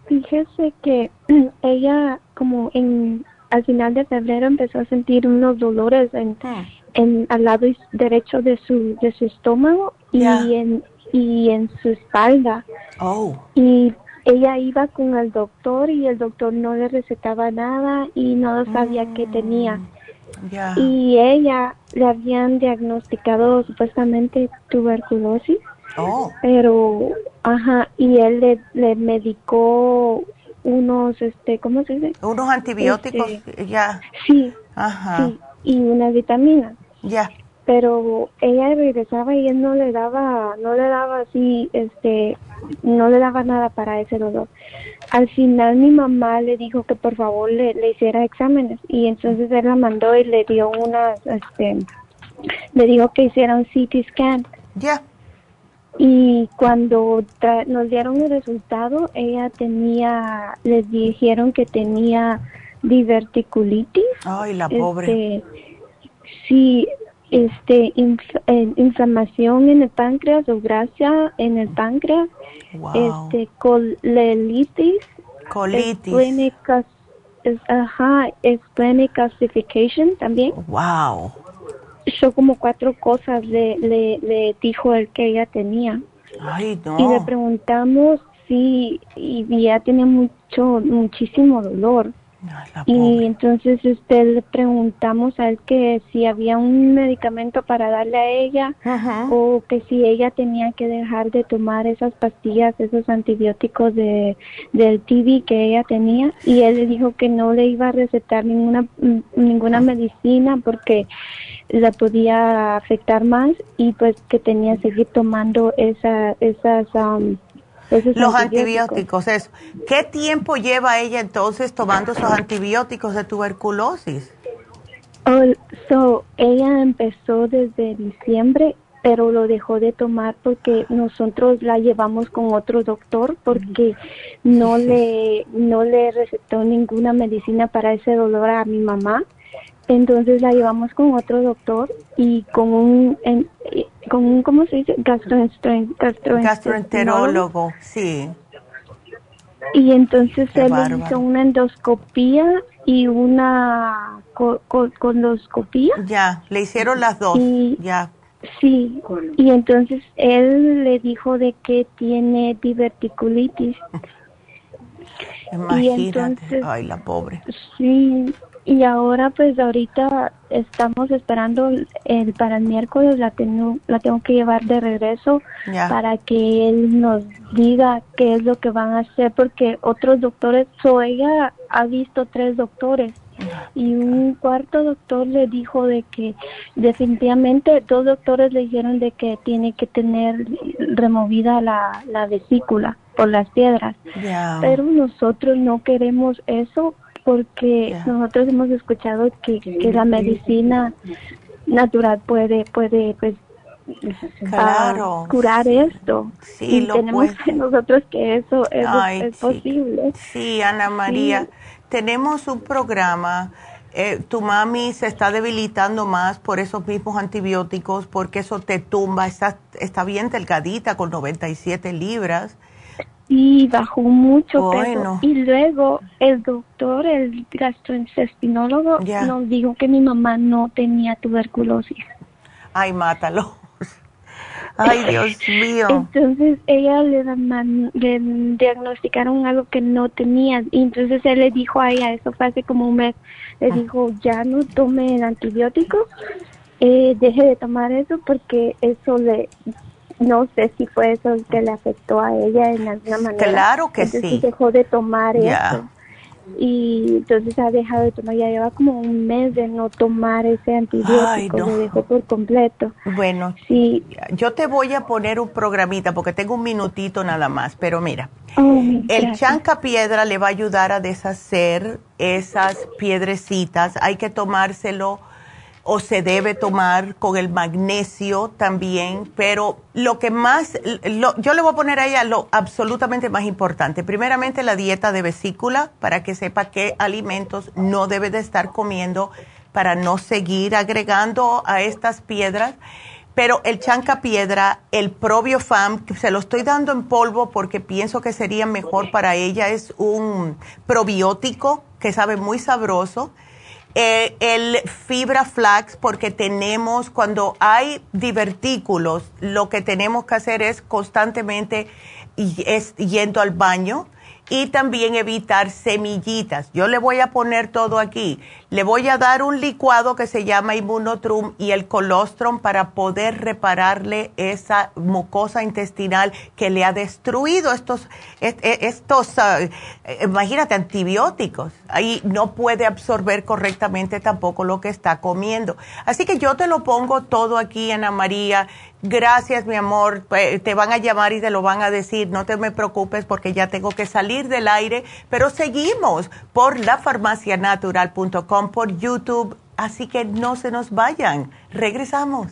fíjese que [clears throat] ella como en al final de febrero empezó a sentir unos dolores en, hmm. en al lado derecho de su de su estómago y en y en su espalda. Oh. Y ella iba con el doctor y el doctor no le recetaba nada y no sabía qué tenía. Mm, y ella le habían diagnosticado supuestamente tuberculosis. Oh. Pero, ajá, y él le, le medicó unos, este, ¿cómo se dice? Unos antibióticos, este, ya. Sí, ajá. Sí, y una vitamina. Ya pero ella regresaba y él no le daba, no le daba así, este, no le daba nada para ese dolor. Al final mi mamá le dijo que por favor le, le hiciera exámenes y entonces él la mandó y le dio unas, este, le dijo que hiciera un CT scan. Ya. Y cuando nos dieron el resultado, ella tenía, les dijeron que tenía diverticulitis. Ay, la pobre. Este, sí, este eh, inflamación en el páncreas o grasa en el páncreas, este colelitis, colitis, ajá, splenic calcification también. Wow. Son como cuatro cosas le, le, le dijo el que ella tenía. Ay, no. Y le preguntamos si y ya tenía mucho muchísimo dolor y entonces este, le preguntamos a él que si había un medicamento para darle a ella o que si ella tenía que dejar de tomar esas pastillas, esos antibióticos de, del TB que ella tenía y él le dijo que no le iba a recetar ninguna, ninguna medicina porque la podía afectar más y pues que tenía que seguir tomando esa, esas... Um, los antibióticos. eso. ¿Qué tiempo lleva ella entonces tomando esos antibióticos de tuberculosis? Oh, so, ella empezó desde diciembre, pero lo dejó de tomar porque nosotros la llevamos con otro doctor porque no le no le recetó ninguna medicina para ese dolor a mi mamá. Entonces la llevamos con otro doctor y con un, con un ¿cómo se dice? gastroenterólogo, sí. Y entonces él hizo una endoscopía y una coloscopía. Ya, le hicieron las dos, ya. Sí, y entonces él le dijo de que tiene diverticulitis. [laughs] Imagínate, ay, la pobre. Sí, y ahora pues ahorita estamos esperando el, para el miércoles la tengo la tengo que llevar de regreso para que él nos diga qué es lo que van a hacer porque otros doctores ella ha visto tres doctores. Y un cuarto doctor le dijo de que definitivamente dos doctores le dijeron de que tiene que tener removida la, la vesícula por las piedras. Pero nosotros no queremos eso porque nosotros hemos escuchado que, que la medicina natural puede puede pues ah, curar esto. Y tenemos que nosotros que eso es, posible. Sí Ana María tenemos un programa eh, tu mami se está debilitando más por esos mismos antibióticos porque eso te tumba está está bien delgadita con 97 libras y bajó mucho peso. Y luego el doctor, el gastrointestinólogo, nos dijo que mi mamá no tenía tuberculosis. Ay, mátalo. [laughs] Ay, Dios mío. Entonces ella le, le, diagnosticaron algo que no tenía. Y entonces él le dijo a ella, eso fue hace como un mes, le ah. dijo, ya no tome el antibiótico, eh, deje de tomar eso porque eso le no sé si fue eso que le afectó a ella en alguna manera. Claro que sí. dejó de tomar eso. Y entonces ha dejado de tomar, ya lleva como un mes de no tomar ese antibiótico, lo dejó por completo. Bueno, sí. yo te voy a poner un programita porque tengo un minutito nada más, pero mira, oh, el chanca piedra le va a ayudar a deshacer esas piedrecitas, hay que tomárselo o se debe tomar con el magnesio también, pero lo que más, yo le voy a poner a lo absolutamente más importante. Primeramente la dieta de vesícula para que sepa qué alimentos no debe de estar comiendo para no seguir agregando a estas piedras. Pero el chanca piedra, el probiofam, se lo estoy dando en polvo porque pienso que sería mejor para ella, es un probiótico que sabe muy sabroso eh, el fibra flax, porque tenemos, cuando hay divertículos, lo que tenemos que hacer es constantemente es, yendo al baño y también evitar semillitas. Yo le voy a poner todo aquí. Le voy a dar un licuado que se llama Immunotrum y el colostrum para poder repararle esa mucosa intestinal que le ha destruido estos, estos ah, imagínate, antibióticos. Ahí no puede absorber correctamente tampoco lo que está comiendo. Así que yo te lo pongo todo aquí, Ana María Gracias, mi amor. Te van a llamar y te lo van a decir. No te me preocupes porque ya tengo que salir del aire. Pero seguimos por lafarmacianatural.com, por YouTube. Así que no se nos vayan. Regresamos.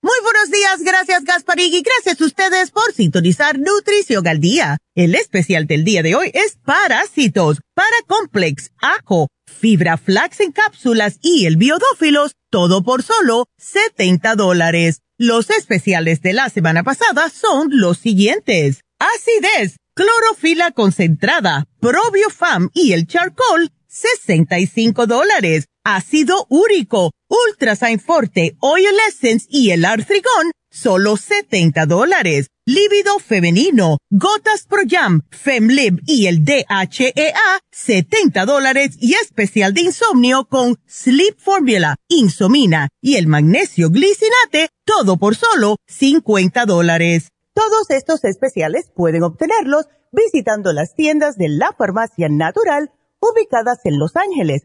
Muy buenos días, gracias Gasparig y gracias a ustedes por sintonizar Nutrición al Día. El especial del día de hoy es parásitos, paracomplex, ajo, fibra flax en cápsulas y el biodófilos, todo por solo 70 dólares. Los especiales de la semana pasada son los siguientes. Acidez, clorofila concentrada, probiofam y el charcoal, 65 dólares. Ácido úrico, ultrasign forte, oil essence y el artrigón, solo 70 dólares. Líbido femenino, gotas Pro Jam, Femlib y el DHEA, 70 dólares y especial de insomnio con Sleep Formula, Insomina y el magnesio glicinate, todo por solo 50 dólares. Todos estos especiales pueden obtenerlos visitando las tiendas de la farmacia natural ubicadas en Los Ángeles,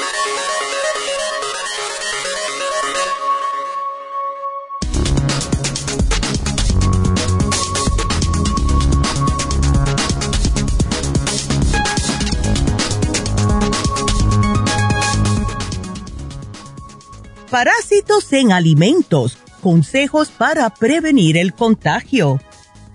Parásitos en alimentos. Consejos para prevenir el contagio.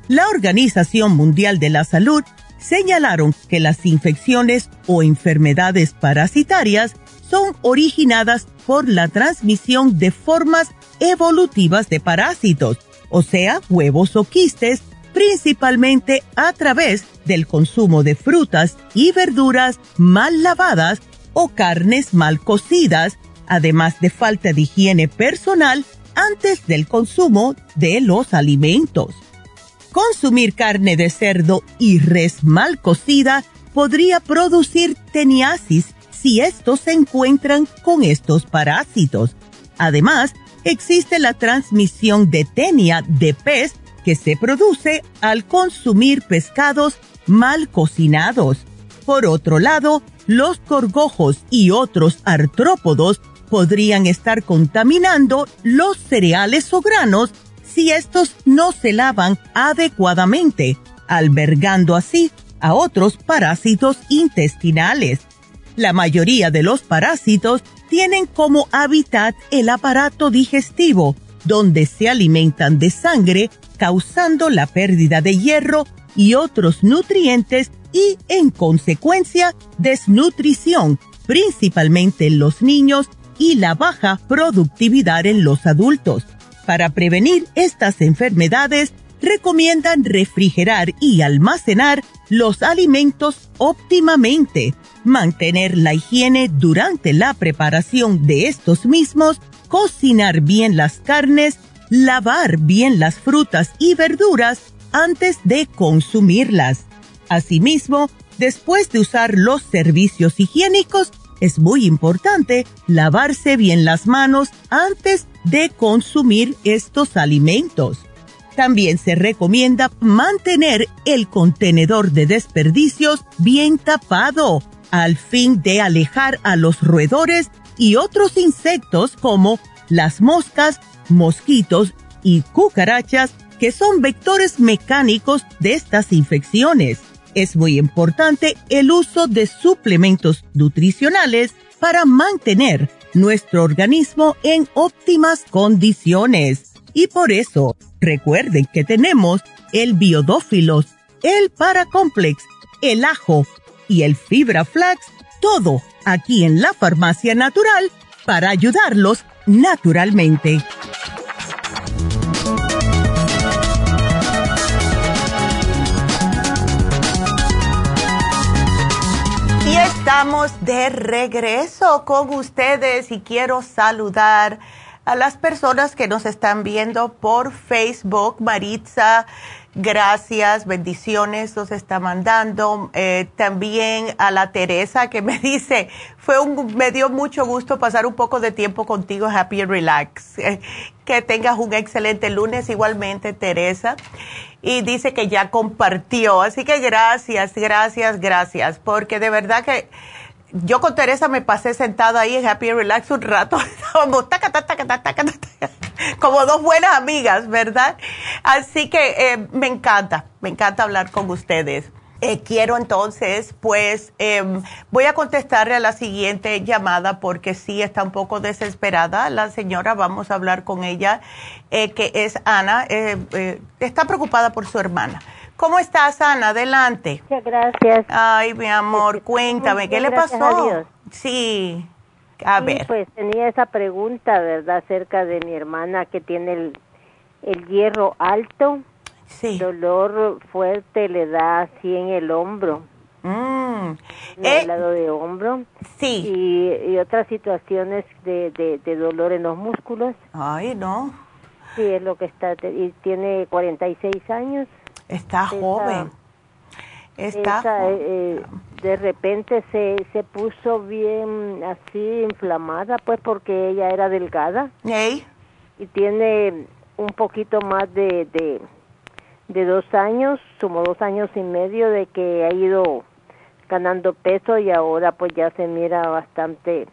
La Organización Mundial de la Salud señalaron que las infecciones o enfermedades parasitarias son originadas por la transmisión de formas evolutivas de parásitos, o sea, huevos o quistes principalmente a través del consumo de frutas y verduras mal lavadas o carnes mal cocidas, además de falta de higiene personal antes del consumo de los alimentos. Consumir carne de cerdo y res mal cocida podría producir teniasis si estos se encuentran con estos parásitos. Además, existe la transmisión de tenia de pez que se produce al consumir pescados mal cocinados. Por otro lado, los gorgojos y otros artrópodos podrían estar contaminando los cereales o granos si estos no se lavan adecuadamente, albergando así a otros parásitos intestinales. La mayoría de los parásitos tienen como hábitat el aparato digestivo, donde se alimentan de sangre, causando la pérdida de hierro y otros nutrientes y, en consecuencia, desnutrición, principalmente en los niños y la baja productividad en los adultos. Para prevenir estas enfermedades, recomiendan refrigerar y almacenar los alimentos óptimamente, mantener la higiene durante la preparación de estos mismos, cocinar bien las carnes, lavar bien las frutas y verduras antes de consumirlas. Asimismo, después de usar los servicios higiénicos, es muy importante lavarse bien las manos antes de consumir estos alimentos. También se recomienda mantener el contenedor de desperdicios bien tapado al fin de alejar a los roedores y otros insectos como las moscas, mosquitos y cucarachas que son vectores mecánicos de estas infecciones es muy importante el uso de suplementos nutricionales para mantener nuestro organismo en óptimas condiciones. Y por eso, recuerden que tenemos el biodófilos, el paracomplex, el ajo y el fibra flax, todo aquí en la farmacia natural para ayudarlos naturalmente. Estamos de regreso con ustedes y quiero saludar a las personas que nos están viendo por Facebook. Maritza, gracias, bendiciones nos está mandando. Eh, también a la Teresa que me [laughs] dice, fue un, me dio mucho gusto pasar un poco de tiempo contigo, happy and relax. [laughs] Que tengas un excelente lunes igualmente, Teresa. Y dice que ya compartió. Así que gracias, gracias, gracias. Porque de verdad que yo con Teresa me pasé sentada ahí en Happy Relax un rato, [laughs] como dos buenas amigas, ¿verdad? Así que eh, me encanta, me encanta hablar con ustedes. Eh, quiero entonces, pues, em, voy a contestarle a la siguiente llamada porque sí está un poco desesperada. La señora, vamos a hablar con ella, eh, que es Ana, está preocupada por su hermana. ¿Cómo estás, Ana? Adelante. Muchas gracias. Ay, mi amor, cuéntame, ¿qué le pasó? Sí, a ver. Pues tenía esa pregunta, ¿verdad?, acerca de mi hermana que tiene el, el hierro alto. Sí. Dolor fuerte le da así en el hombro. Mm. En el eh, lado de hombro. Sí. Y, y otras situaciones de, de, de, dolor en los músculos. Ay, no. Sí, es lo que está. Y tiene 46 años. Está joven. Está eh, eh, de repente se, se puso bien así inflamada, pues porque ella era delgada. Y tiene un poquito más de, de, de dos años, como dos años y medio de que ha ido ganando peso y ahora pues ya se mira bastante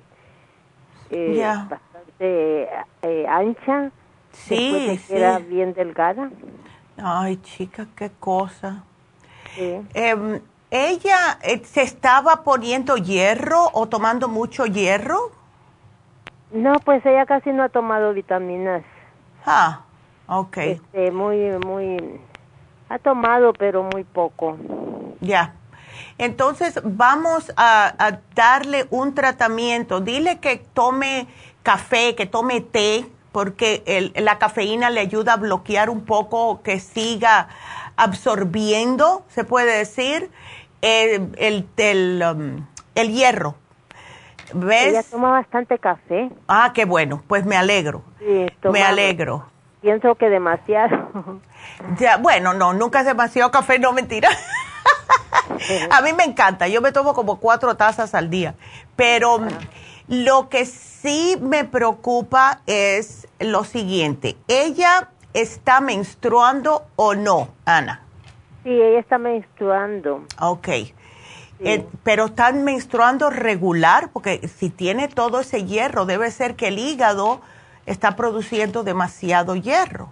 eh, bastante eh, ancha sí, sí. era bien delgada Ay, chica, qué cosa. Em, ¿Ella eh, se estaba poniendo hierro o tomando mucho hierro? No, pues ella casi no ha tomado vitaminas. Ah, ok. Este, muy, muy, ha tomado, pero muy poco. Ya. Entonces vamos a, a darle un tratamiento. Dile que tome café, que tome té porque la cafeína le ayuda a bloquear un poco que siga absorbiendo, se puede decir, el, el, um, el, hierro. ¿Ves? Ella toma bastante café. Ah, qué bueno, pues me alegro. Sí, me alegro. Pienso que demasiado. Ya, bueno, no, nunca es demasiado café, no mentira. a mí me encanta, yo me tomo como cuatro tazas al día, pero lo que sí me preocupa es lo siguiente, ¿ella está menstruando o no, Ana? Sí, ella está menstruando. Ok. Eh, pero están menstruando regular, porque si tiene todo ese hierro, debe ser que el hígado está produciendo demasiado hierro.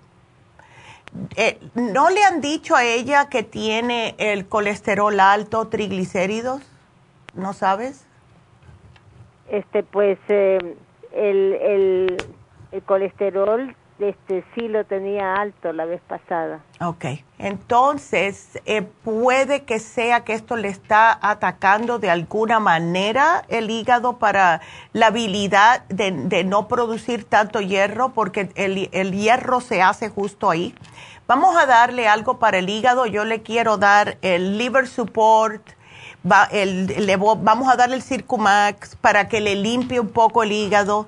Eh, ¿No le han dicho a ella que tiene el colesterol alto, triglicéridos? ¿No sabes? Este, pues eh, el, el, el colesterol este sí lo tenía alto la vez pasada. Ok, entonces eh, puede que sea que esto le está atacando de alguna manera el hígado para la habilidad de, no producir tanto hierro, porque el, hierro se hace justo ahí. Vamos a darle algo para el hígado, yo le quiero dar el liver support. Va, el, vamos a darle el Circumax para que le limpie un poco el hígado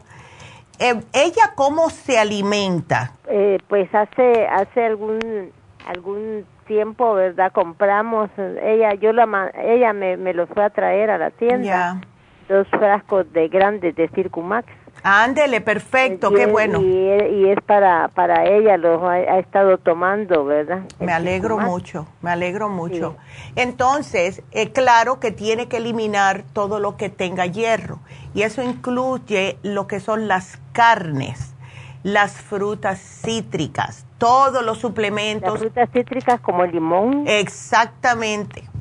eh, ¿Ella cómo se alimenta? Eh, pues hace hace algún algún tiempo, ¿verdad? Compramos, ella yo la ella me, me los fue a traer a la tienda. Dos frascos de grandes de Circumax. Ándele, perfecto, qué bueno. Y, es para, para ella, lo ha, estado tomando, ¿verdad? Me alegro mucho, me alegro mucho. Entonces, eh, claro que tiene que eliminar todo lo que tenga hierro. Y eso incluye lo que son las carnes, las frutas cítricas, todos los suplementos. Las frutas cítricas como el limón. Exactamente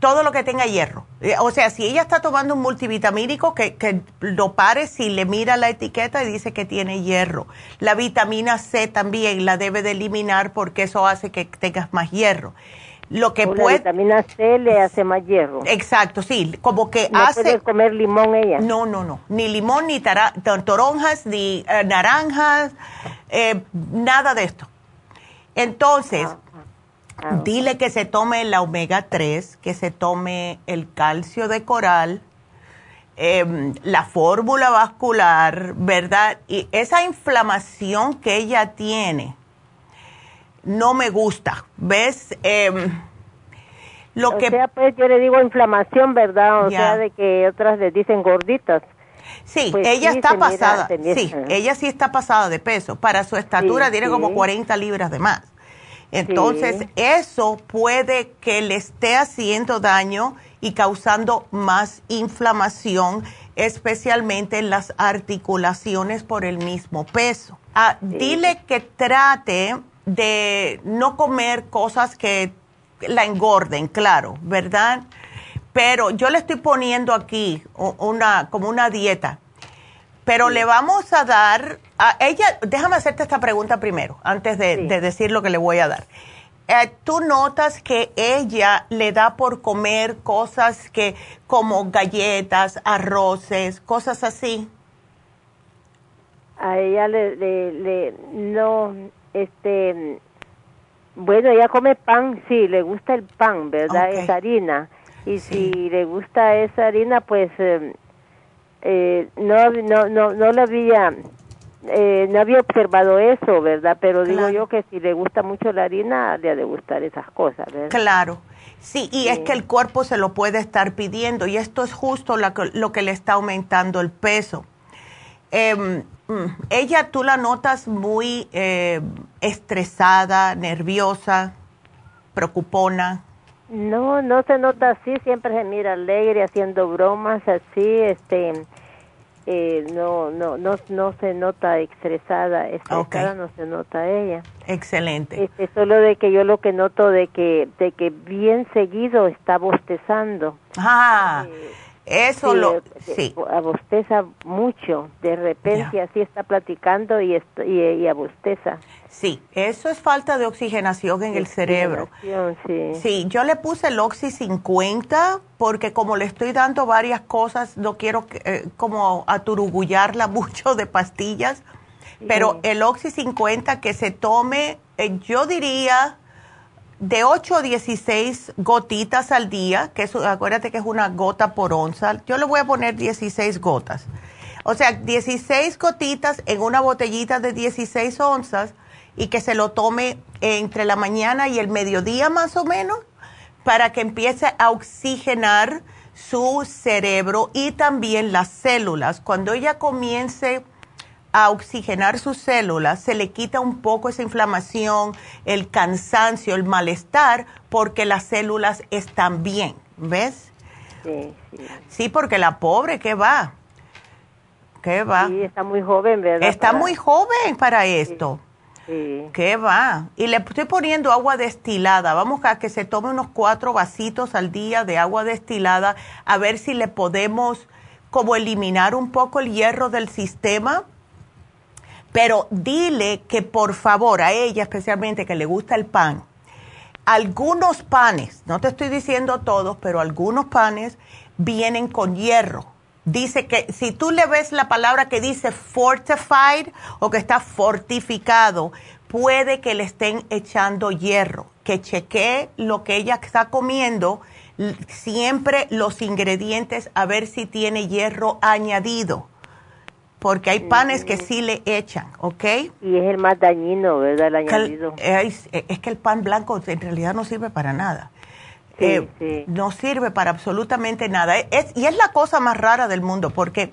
todo lo que tenga hierro. Eh, o sea, si ella está tomando un multivitamínico, que, que lo pare si le mira la etiqueta y dice que tiene hierro. La vitamina C también la debe de eliminar porque eso hace que tengas más hierro. Lo que puede. La vitamina C le hace más hierro. Exacto, sí. Como que no hace. puede comer limón ella. No, no, no. Ni limón, ni toronjas, ni eh, naranjas, eh, nada de esto. Entonces, ah. Dile que se tome la omega 3, que se tome el calcio de coral, em, la fórmula vascular, ¿verdad? Y esa inflamación que ella tiene no me gusta, ¿ves? Eh, lo o sea, pues yo le digo inflamación, ¿verdad? O sea, de que otras le dicen gorditas. Sí, pues ella está pasada, sí, ella sí está pasada de peso. Para su estatura tiene como 40 libras de más. Entonces, eso puede que le esté haciendo daño y causando más inflamación, especialmente en las articulaciones por el mismo peso. Ah, dile que trate de no comer cosas que la engorden, claro, ¿verdad? Pero yo le estoy poniendo aquí una como una dieta pero le vamos a dar a ella, déjame hacerte esta pregunta primero, antes de, decir lo que le voy a dar. Eh, ¿Tú notas que ella le da por comer cosas que como galletas, arroces, cosas así? A ella le, le, no, este, bueno, ella come pan, sí, le gusta el pan, ¿verdad? Esa harina. Y si le gusta esa harina, pues... Eh, eh, no, no, no, no lo había, eh, no había observado eso, ¿verdad? Pero digo yo que si le gusta mucho la harina, le ha de gustar esas cosas, ¿verdad? Claro. Sí, y es que el cuerpo se lo puede estar pidiendo y esto es justo lo que, lo que le está aumentando el peso. Em, mm, ella, tú la notas muy eh, estresada, nerviosa, preocupona. No, no se nota así, siempre se mira alegre, haciendo bromas así, este, eh, no, no, no, no se nota estresada, estresada no se nota ella. Excelente. Este, solo de que yo lo que noto de que, de que bien seguido está bostezando. Ah. Eh, eso lo, sí. Abosteza mucho, de repente así está platicando y, y, y, abosteza. Sí, eso es falta de oxigenación en el cerebro. Sí. sí, yo le puse el Oxy 50 porque como le estoy dando varias cosas, no quiero eh, como aturugullarla [laughs] mucho de pastillas. pero el Oxy 50 que se tome, eh, yo diría de 8 a 16 gotitas al día, que es, acuérdate que es una gota por onza, yo le voy a poner 16 gotas. O sea, 16 gotitas en una botellita de 16 onzas y que se lo tome entre la mañana y el mediodía más o menos para que empiece a oxigenar su cerebro y también las células. Cuando ella comience a oxigenar sus células, se le quita un poco esa inflamación, el cansancio, el malestar, porque las células están bien, ¿ves? Sí, sí. Sí, porque la pobre, ¿qué va? ¿Qué va? Sí, está muy joven, ¿verdad? Está muy joven para esto. Sí. ¿Qué va? Y le estoy poniendo agua destilada. Vamos a que se tome unos cuatro vasitos al día de agua destilada, a ver si le podemos como eliminar un poco el hierro del sistema pero dile que por favor a ella especialmente que le gusta el pan, algunos panes, no te estoy diciendo todos, pero algunos panes vienen con hierro. Dice que si tú le ves la palabra que dice fortified o que está fortificado, puede que le estén echando hierro. Que chequee lo que ella está comiendo, siempre los ingredientes, a ver si tiene hierro añadido porque hay panes que sí le echan, ¿ok? Y es el más dañino, ¿verdad? El añadido. Es, que el pan blanco en realidad no sirve para nada. Sí, eh, sí. No sirve para absolutamente nada. Es, y es la cosa más rara del mundo, porque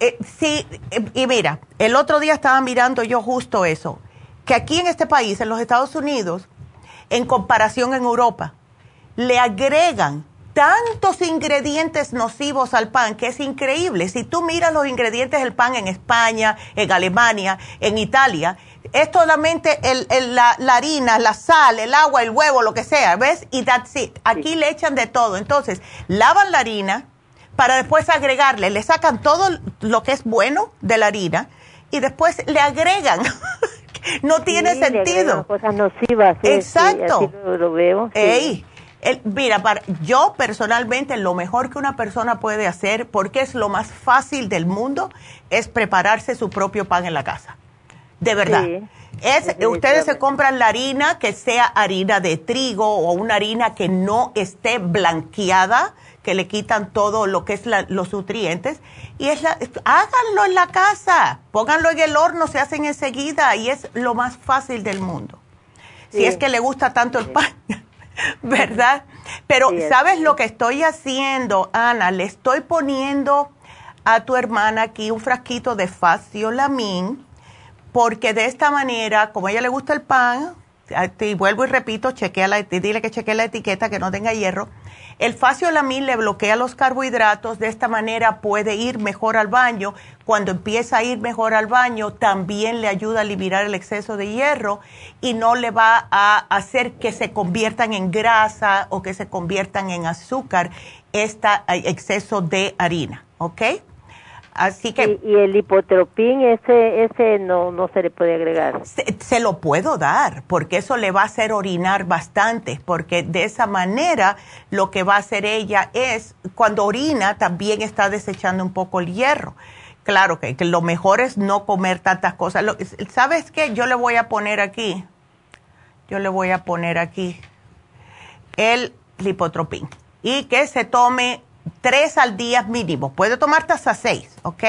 eh, sí, eh, y mira, el otro día estaba mirando yo justo eso, que aquí en este país, en los Estados Unidos, en comparación en Europa, le agregan tantos ingredientes nocivos al pan que es increíble. Si tú miras los ingredientes del pan en España, en Alemania, en Italia, es solamente la, harina, la sal, el agua, el huevo, lo que sea, ¿ves? Y that's it. Aquí le echan de todo. Entonces, lavan la harina para después agregarle, le sacan todo lo que es bueno de la harina y después le agregan. [laughs] no tiene sentido. cosas nocivas. Exacto. lo, veo mira, para, yo personalmente lo mejor que una persona puede hacer, porque es lo más fácil del mundo, es prepararse su propio pan en la casa. De verdad. es, ustedes se compran la harina que sea harina de trigo o una harina que no esté blanqueada, que le quitan todo lo que es los nutrientes. Y es la, háganlo en la casa, pónganlo en el horno, se hacen enseguida y es lo más fácil del mundo. Si es que le gusta tanto el pan. [laughs] ¿verdad? Pero ¿sabes lo que estoy haciendo, Ana? Le estoy poniendo a tu hermana aquí un frasquito de faciolamin, porque de esta manera, como a ella le gusta el pan, y vuelvo y repito, chequea la, dile que chequee la etiqueta, que no tenga hierro, el faciolamin le bloquea los carbohidratos, de esta manera puede ir mejor al baño. Cuando empieza a ir mejor al baño, también le ayuda a eliminar el exceso de hierro y no le va a hacer que se conviertan en grasa o que se conviertan en azúcar este exceso de harina, ¿ok? Así que... ¿Y, el hipotropín, ese, ese no, no se le puede agregar? Se, lo puedo dar, porque eso le va a hacer orinar bastante, porque de esa manera lo que va a hacer ella es, cuando orina, también está desechando un poco el hierro. Claro que, lo mejor es no comer tantas cosas. ¿Sabes qué? Yo le voy a poner aquí, yo le voy a poner aquí el lipotropín y que se tome tres al día mínimo. Puede tomarte hasta seis, ¿ok?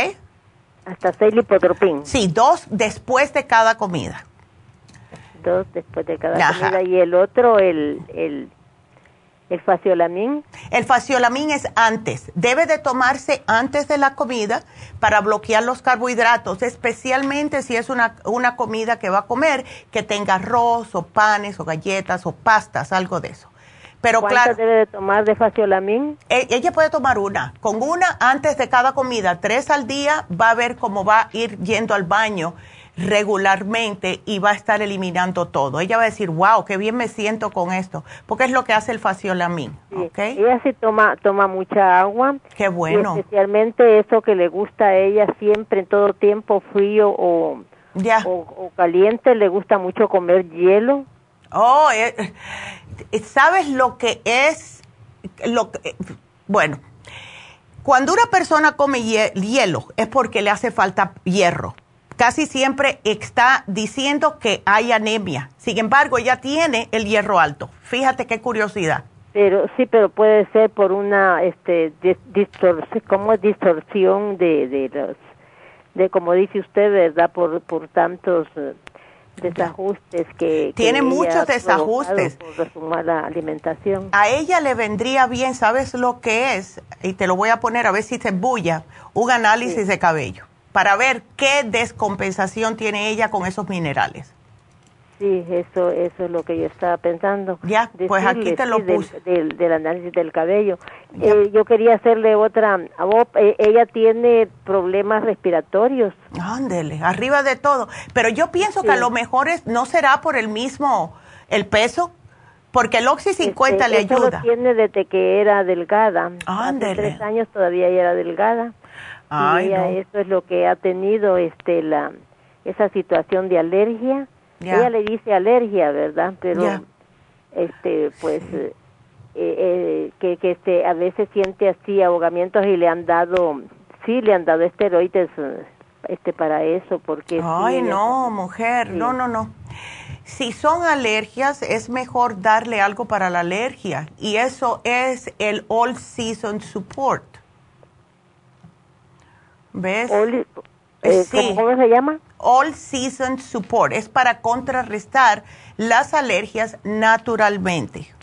Hasta seis lipotropín. Sí, dos después de cada comida. Dos después de cada comida. Y el otro, el, el, el faciolamin. El faciolamin es antes. Debe de tomarse antes de la comida para bloquear los carbohidratos, especialmente si es una, una comida que va a comer que tenga arroz o panes o galletas o pastas, algo de eso. Pero claro, debe de tomar de faciolamin? E, ella puede tomar una. Con una antes de cada comida, tres al día, va a ver cómo va a ir yendo al baño regularmente y va a estar eliminando todo. Ella va a decir, wow, qué bien me siento con esto, porque es lo que hace el faciolamin. Ella sí toma, toma mucha agua. Qué bueno. especialmente eso que le gusta a ella siempre, en todo tiempo, frío o, o, caliente, le gusta mucho comer hielo. Oh, eh, ¿sabes lo que es? Lo bueno, cuando una persona come hielo es porque le hace falta hierro. casi siempre está diciendo que hay anemia. Sin embargo, ella tiene el hierro alto. Fíjate qué curiosidad. Pero sí, pero puede ser por una este distorsión, como distorsión de de los de como dice usted, ¿verdad? Por por tantos eh, desajustes que tiene muchos desajustes por su mala alimentación. A ella le vendría bien, ¿sabes lo que es? Y te lo voy a poner a ver si se bulla, un análisis de cabello para ver qué descompensación tiene ella con esos minerales. Sí, eso, eso es lo que yo estaba pensando. Ya, pues aquí te lo puse. Del, análisis del cabello. Eh, yo quería hacerle otra. Eh, ella tiene problemas respiratorios. Ándele, arriba de todo. Pero yo pienso que a lo mejor es, no será por el mismo, el peso, porque el Oxy 50 este, le ayuda. Lo tiene desde que era delgada. Ándele. Hace tres años todavía ella era delgada. Ay, y ella, eso es lo que ha tenido este la esa situación de alergia ella le dice alergia, ¿verdad? Pero, este, pues, eh, eh, que, que este, a veces siente así ahogamientos y le han dado, sí, le han dado esteroides este, para eso, porque... Ay, no, mujer, no, no, no. Si son alergias, es mejor darle algo para la alergia y eso es el All Season Support. ¿Ves? Eh, ¿cómo, se llama? All Season Support. Es para contrarrestar las alergias naturalmente.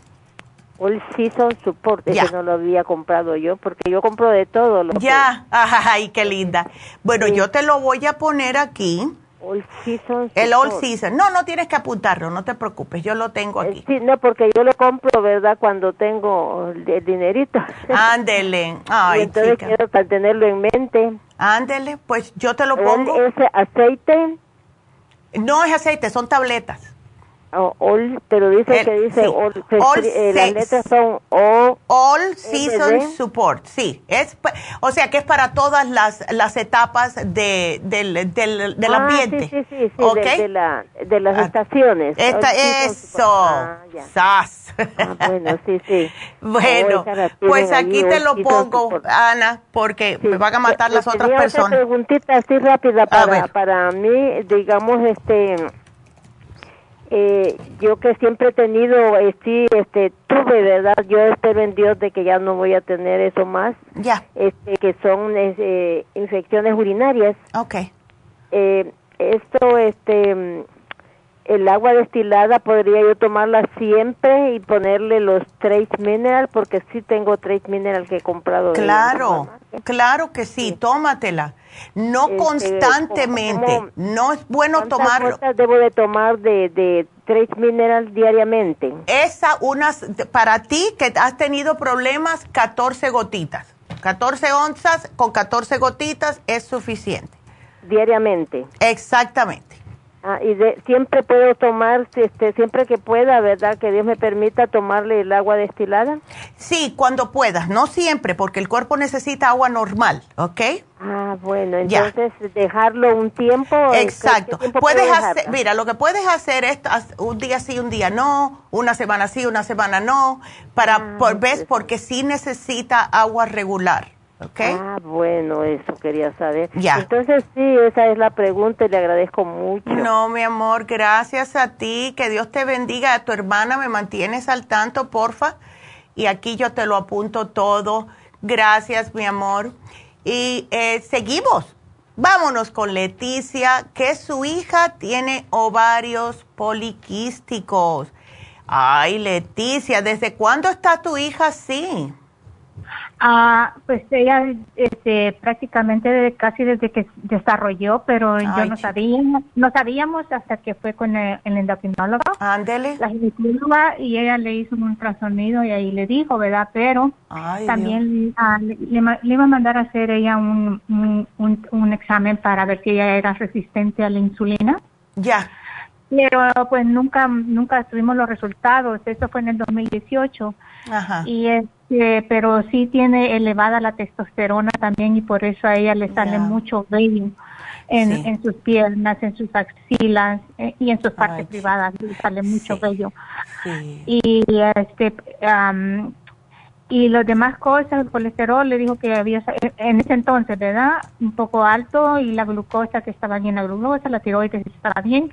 All Season Support, ese no lo había comprado yo, porque yo compro de todo. Lo ya, [laughs] ay, qué linda. Bueno, yo te lo voy a poner aquí All Season. El All Season. No, no tienes que apuntarlo, no te preocupes, yo lo tengo aquí. Sí, no, porque yo lo compro, ¿verdad? Cuando tengo el dinerito. Ándele. [laughs] Ay, entonces quiero para tenerlo en mente. Ándele, pues yo te lo pongo. ¿Ese aceite? No es aceite, son tabletas. Oh, all, pero dice que dice all, eh, las letras son all, all season support, sí, es o sea que es para todas las, las etapas de, del, del, del ah, ambiente. Sí, sí, sí, okay. de, de, la, de las ah, estaciones. Esta, eso, ah, sas. Ah, bueno, sí, sí. [laughs] bueno, pues aquí te lo pongo, Ana, porque me van a matar las otras personas. Una preguntita así rápida para, para mí, digamos, este eh, yo que siempre he tenido, eh, sí, este, tuve, ¿verdad? Yo espero en Dios de que ya no voy a tener eso más. Ya. Este, que son eh, infecciones urinarias. Okay. Eh, esto, este, el agua destilada podría yo tomarla siempre y ponerle los trace mineral porque sí tengo trace mineral que he comprado. Claro, claro que sí, tómatela. No este, constantemente, no es bueno tomarlo. ¿Cuántas debo de tomar de, de trace mineral diariamente? Esa, unas, para ti que has tenido problemas, 14 gotitas. 14 onzas con 14 gotitas es suficiente. Diariamente. Exactamente. Ah, y de, siempre puedo tomar, este, siempre que pueda, ¿verdad? Que Dios me permita tomarle el agua destilada. Sí, cuando puedas, no siempre, porque el cuerpo necesita agua normal, ¿ok? Ah, bueno, entonces dejarlo un tiempo. Exacto. puedes hacer, mira, lo que puedes hacer es un día sí, un día no, una semana sí, una semana no, para, ah, por, ¿ves? Porque sí necesita agua regular. Ah, bueno, eso quería saber. Ya. Entonces, sí, esa es la pregunta y le agradezco mucho. No, mi amor, gracias a ti. Que Dios te bendiga. A tu hermana me mantienes al tanto, porfa. Y aquí yo te lo apunto todo. Gracias, mi amor. Y eh, seguimos. Vámonos con Leticia, que su hija tiene ovarios poliquísticos. Ay, Leticia, ¿desde cuándo está tu hija así? Ah, pues ella este, prácticamente casi desde que desarrolló, pero yo no sabía, no sabíamos hasta que fue con el, endocrinólogo. Ándele. La ginecóloga y ella le hizo un ultrasonido y ahí le dijo, ¿verdad? Pero también ah, le, iba a mandar a hacer ella un, un, un, examen para ver si ella era resistente a la insulina. Ya. Pero pues nunca nunca tuvimos los resultados. Eso fue en el 2018. Ajá. Y es pero sí tiene elevada la testosterona también y por eso a ella le sale mucho vello en, sus piernas, en sus axilas eh, y en sus partes privadas le sale mucho vello. Y este y las demás cosas, el colesterol le dijo que había en ese entonces, ¿verdad? Un poco alto y la glucosa que estaba bien, la glucosa, la tiroides estaba bien,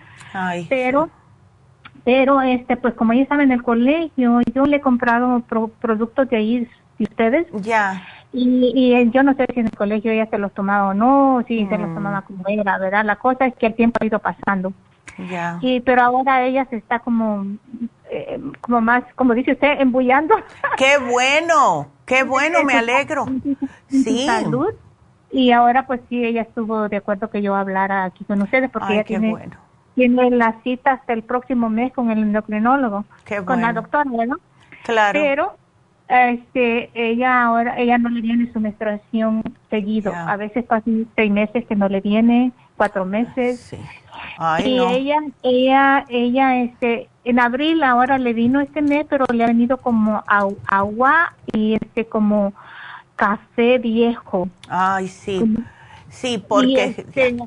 pero pero este pues como ella estaba en el colegio, yo le he comprado productos de ahí de ustedes. Ya. Y, y yo no sé si en el colegio ella se los tomaba o no, si se los mm. tomaba como era, ¿verdad? La cosa es que el tiempo ha ido pasando. Ya. Y pero ahora ella se está como eh, como más, como dice usted, embullando. ¡Qué bueno! ¡Qué [laughs] bueno! Me alegro. Sí. Salud. Y ahora pues sí, ella estuvo de acuerdo que yo hablara aquí con ustedes porque ella tiene, tiene la cita hasta el próximo mes con el endocrinólogo, con la doctora, ¿no? Claro. Pero este, ella ahora, ella no le viene su menstruación seguido. A veces pasan seis meses que no le viene, cuatro meses. Sí y ella, ella, ella, este, en abril ahora le vino este mes, pero le ha venido como agua y este como café viejo. Ay, sí. sí, porque... Este,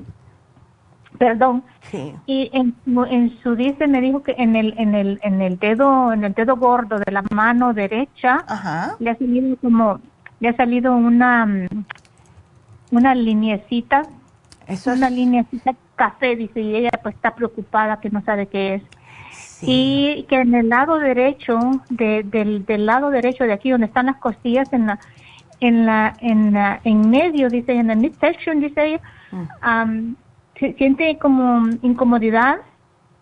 perdón. Sí. Y en, en su dice me dijo que en el en el en el dedo en el dedo gordo de la mano derecha le ha salido como le ha salido una una linecita eso es una linecita café, dice, y ella pues está preocupada que no sabe qué es. Y que en el lado derecho, de, del, del lado derecho de aquí, donde están las costillas, en la, en la, en la, en medio, dice, en la midsection, dice ella, mm. se siente como incomodidad,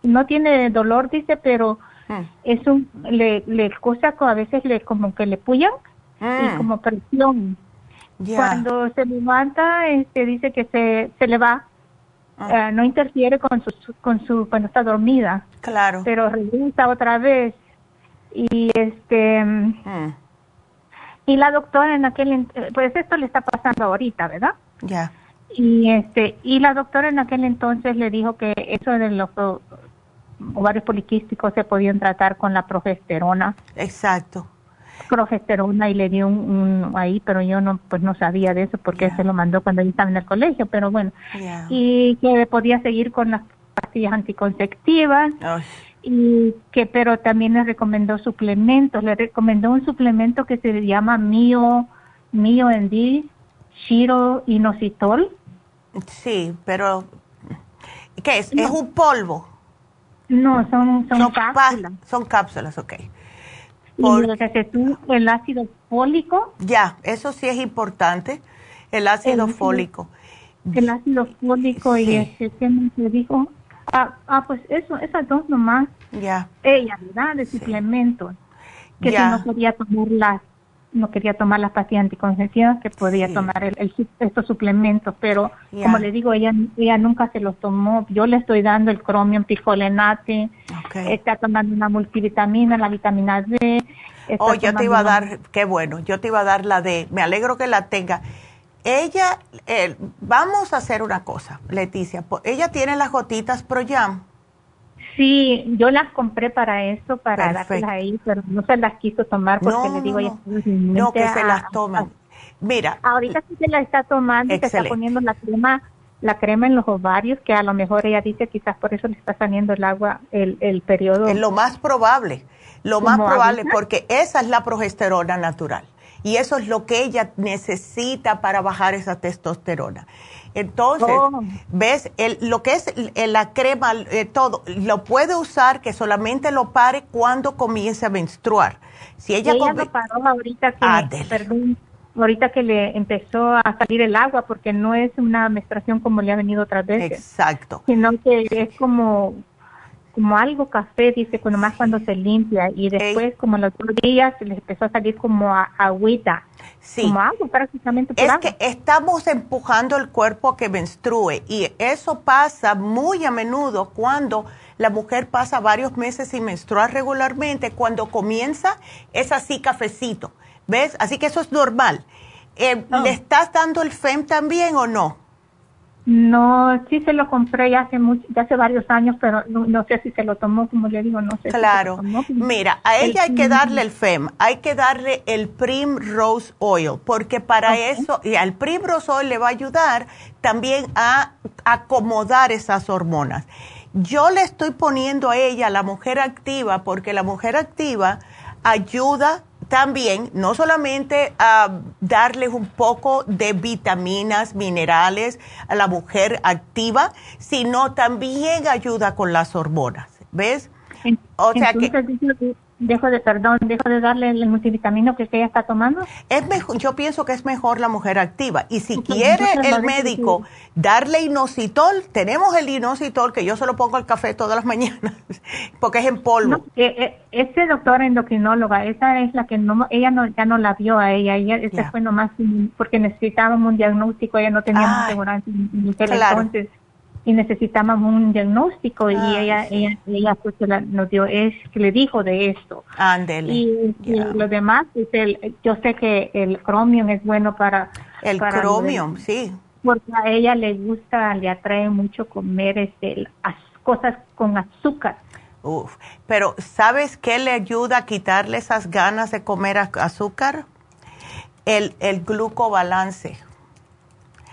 no tiene dolor, dice, pero mm. es un, le, le cosa a veces le, como que le puyan y mm. como presión. Cuando se levanta, este, dice que se, se le va Ah. Eh, no interfiere con su, con su cuando está dormida. Claro. Pero regresa otra vez y este mm. y la doctora en aquel pues esto le está pasando ahorita, ¿verdad? Ya. Y este y la doctora en aquel entonces le dijo que eso de los ovarios poliquísticos se podían tratar con la progesterona. Exacto progesterona y le dio un, ahí, pero yo no pues no sabía de eso porque se lo mandó cuando yo estaba en el colegio, pero bueno. Y que podía seguir con las pastillas anticonceptivas. Y que pero también le recomendó suplementos, le recomendó un suplemento que se llama Mio Mio Endi Shiro Inositol. Sí, pero ¿qué es? ¿Es un polvo? No, son, son, cápsulas. Son cápsulas, ok. Y el ácido fólico. Ya, eso sí es importante, el ácido fólico. El ácido fólico y este, ¿qué me dijo? Ah, ah, pues eso, esas dos nomás. Ya. Ella, ¿verdad? De suplementos. Que si no quería tomar las, no quería tomar las pastillas anticonceptivas, que podía tomar el, estos suplementos, pero como le digo, ella, ella nunca se los tomó. Yo le estoy dando el cromium picolenate, está tomando una multivitamina, la vitamina D, Oh, yo te iba a dar, qué bueno, yo te iba a dar la de, me alegro que la tenga. Ella, eh, vamos a hacer una cosa, Leticia, ella tiene las gotitas Pro Jam. Sí, yo las compré para eso, para darlas ahí, pero no se las quiso tomar porque le digo, no, no que se las tomen. Mira. Ahorita sí se la está tomando y se está poniendo la crema la crema en los ovarios, que a lo mejor ella dice quizás por eso le está saliendo el agua, el, el periodo. Es lo más probable. Lo más probable, porque esa es la progesterona natural. Y eso es lo que ella necesita para bajar esa testosterona. Entonces, oh. ves, el, lo que es la crema, eh, todo, lo puede usar que solamente lo pare cuando comience a menstruar. Si ella, ella lo paró ahorita que, perdón, ahorita que le empezó a salir el agua, porque no es una menstruación como le ha venido otras veces. Exacto. Sino que es como como algo café, dice, cuando más cuando se limpia y después como los dos días les empezó a salir como agüita. Sí. Como agua prácticamente. es que estamos empujando el cuerpo a que menstrue y eso pasa muy a menudo cuando la mujer pasa varios meses sin menstruar regularmente. Cuando comienza es así cafecito, ¿ves? Así que eso es normal. Eh, oh. ¿Le estás dando el FEM también o no? No, sí se lo compré ya hace mucho, ya hace varios años, pero no, sé si se lo tomó, como le digo, no sé. Claro. Mira, a ella hay que darle el FEM, hay que darle el Primrose Oil, porque para eso, y al Primrose Oil le va a ayudar también a acomodar esas hormonas. Yo le estoy poniendo a ella la mujer activa, porque la mujer activa ayuda también, no solamente a darles un poco de vitaminas, minerales a la mujer activa, sino también ayuda con las hormonas, ¿ves? O sea que dejo de, perdón, dejo de darle el multivitamino que ella está tomando? Es mejor, yo pienso que es mejor la mujer activa. Y si quiere el médico darle inositol, tenemos el inositol que yo se lo pongo al café todas las [laughs] mañanas, porque es en polvo. No, eh, ese doctora endocrinóloga, esa es la que no, ella no, ya no la vio a ella, ella ese fue nomás porque necesitábamos un diagnóstico, ella no tenía seguridad claro. entonces y necesitábamos un diagnóstico y ella ella ella pues nos dio es que le dijo de esto Ándele. y, lo demás pues el, yo sé que el cromium es bueno para el cromium sí porque a ella le gusta le atrae mucho comer este las cosas con azúcar Uf, pero ¿sabes qué le ayuda a quitarle esas ganas de comer azúcar? El, el glucobalance.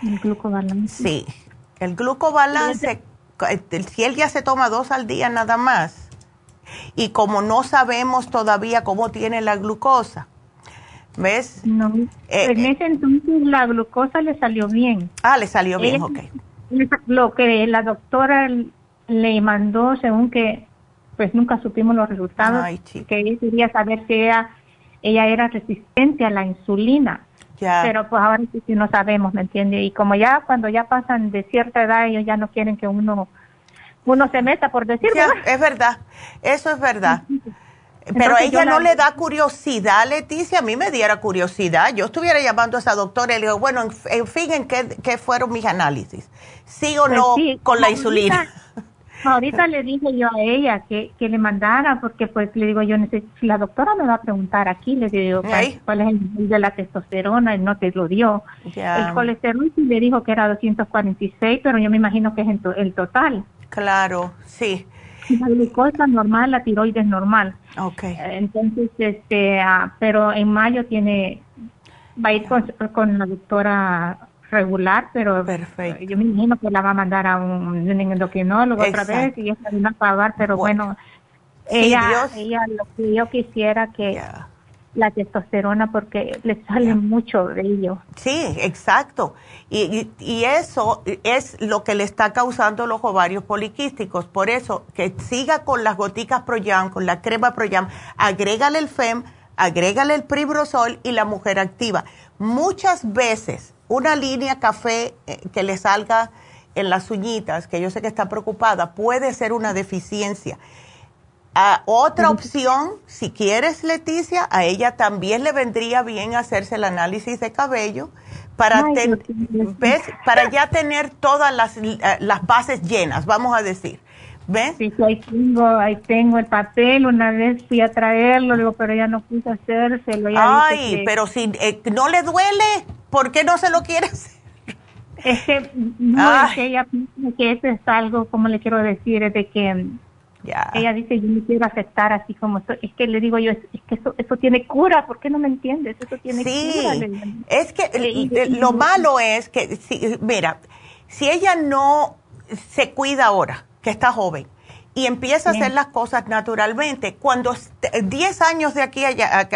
El glucobalance. Sí, el glucobalance, si él ya se toma dos al día nada más, y como no sabemos todavía cómo tiene la glucosa, ¿ves? No, eh, en ese entonces la glucosa le salió bien. Ah, le salió bien, ok. Lo que la doctora le mandó, según que, pues nunca supimos los resultados, que ella quería saber si ella, ella era resistente a la insulina. Pero pues ahora sí, no sabemos, ¿me entiende? Y como ya cuando ya pasan de cierta edad, ellos ya no quieren que uno uno se meta, por decirlo. es verdad, eso es verdad. Pero a ella no le da curiosidad, Leticia, a mí me diera curiosidad. Yo estuviera llamando a esa doctora y le digo, bueno, en, fin, ¿en qué, fueron mis análisis? ¿Sí o pues no con la insulina? Ahorita le dije yo a ella que, que le mandara, porque pues le digo yo, si la doctora me va a preguntar aquí, le digo, ¿cuál, es el nivel de la testosterona? Y no te lo dio. El colesterol sí le dijo que era 246, pero yo me imagino que es el total. Claro, sí. La glucosa normal, la tiroides normal. Okay. Entonces, este, ah, pero en mayo tiene, va a ir con, con la doctora regular, pero yo me imagino que la va a mandar a un, endocrinólogo otra vez y ella va a pagar, pero bueno, ella, ella lo que yo quisiera que la testosterona porque le sale mucho de ello. Sí, exacto. Y, y, eso es lo que le está causando los ovarios poliquísticos. Por eso, que siga con las goticas Proyam, con la crema Proyam, agrégale el FEM, agrégale el Pribrosol y la mujer activa. Muchas veces una línea café eh, que le salga en las uñitas, que yo sé que está preocupada, puede ser una deficiencia. Ah, otra opción, si quieres, Leticia, a ella también le vendría bien hacerse el análisis de cabello para, para ya tener todas las, eh, las bases llenas, vamos a decir. ¿Ves? Sí, ahí tengo, ahí tengo el papel. Una vez fui a traerlo, digo, pero ya no quise hacérselo. Ay, pero si eh, no le duele, ¿por qué no se lo quiere hacer? Es que no es que ella piensa que eso es algo, como le quiero decir, es de que ella dice, yo no quiero aceptar así como estoy. Es que le digo yo, es, que eso, eso tiene cura, ¿por qué no me entiendes? Eso tiene cura. Es que lo malo es que, si, mira, si ella no se cuida ahora, que está joven, y empieza a hacer las cosas naturalmente. Cuando 10 años de aquí allá,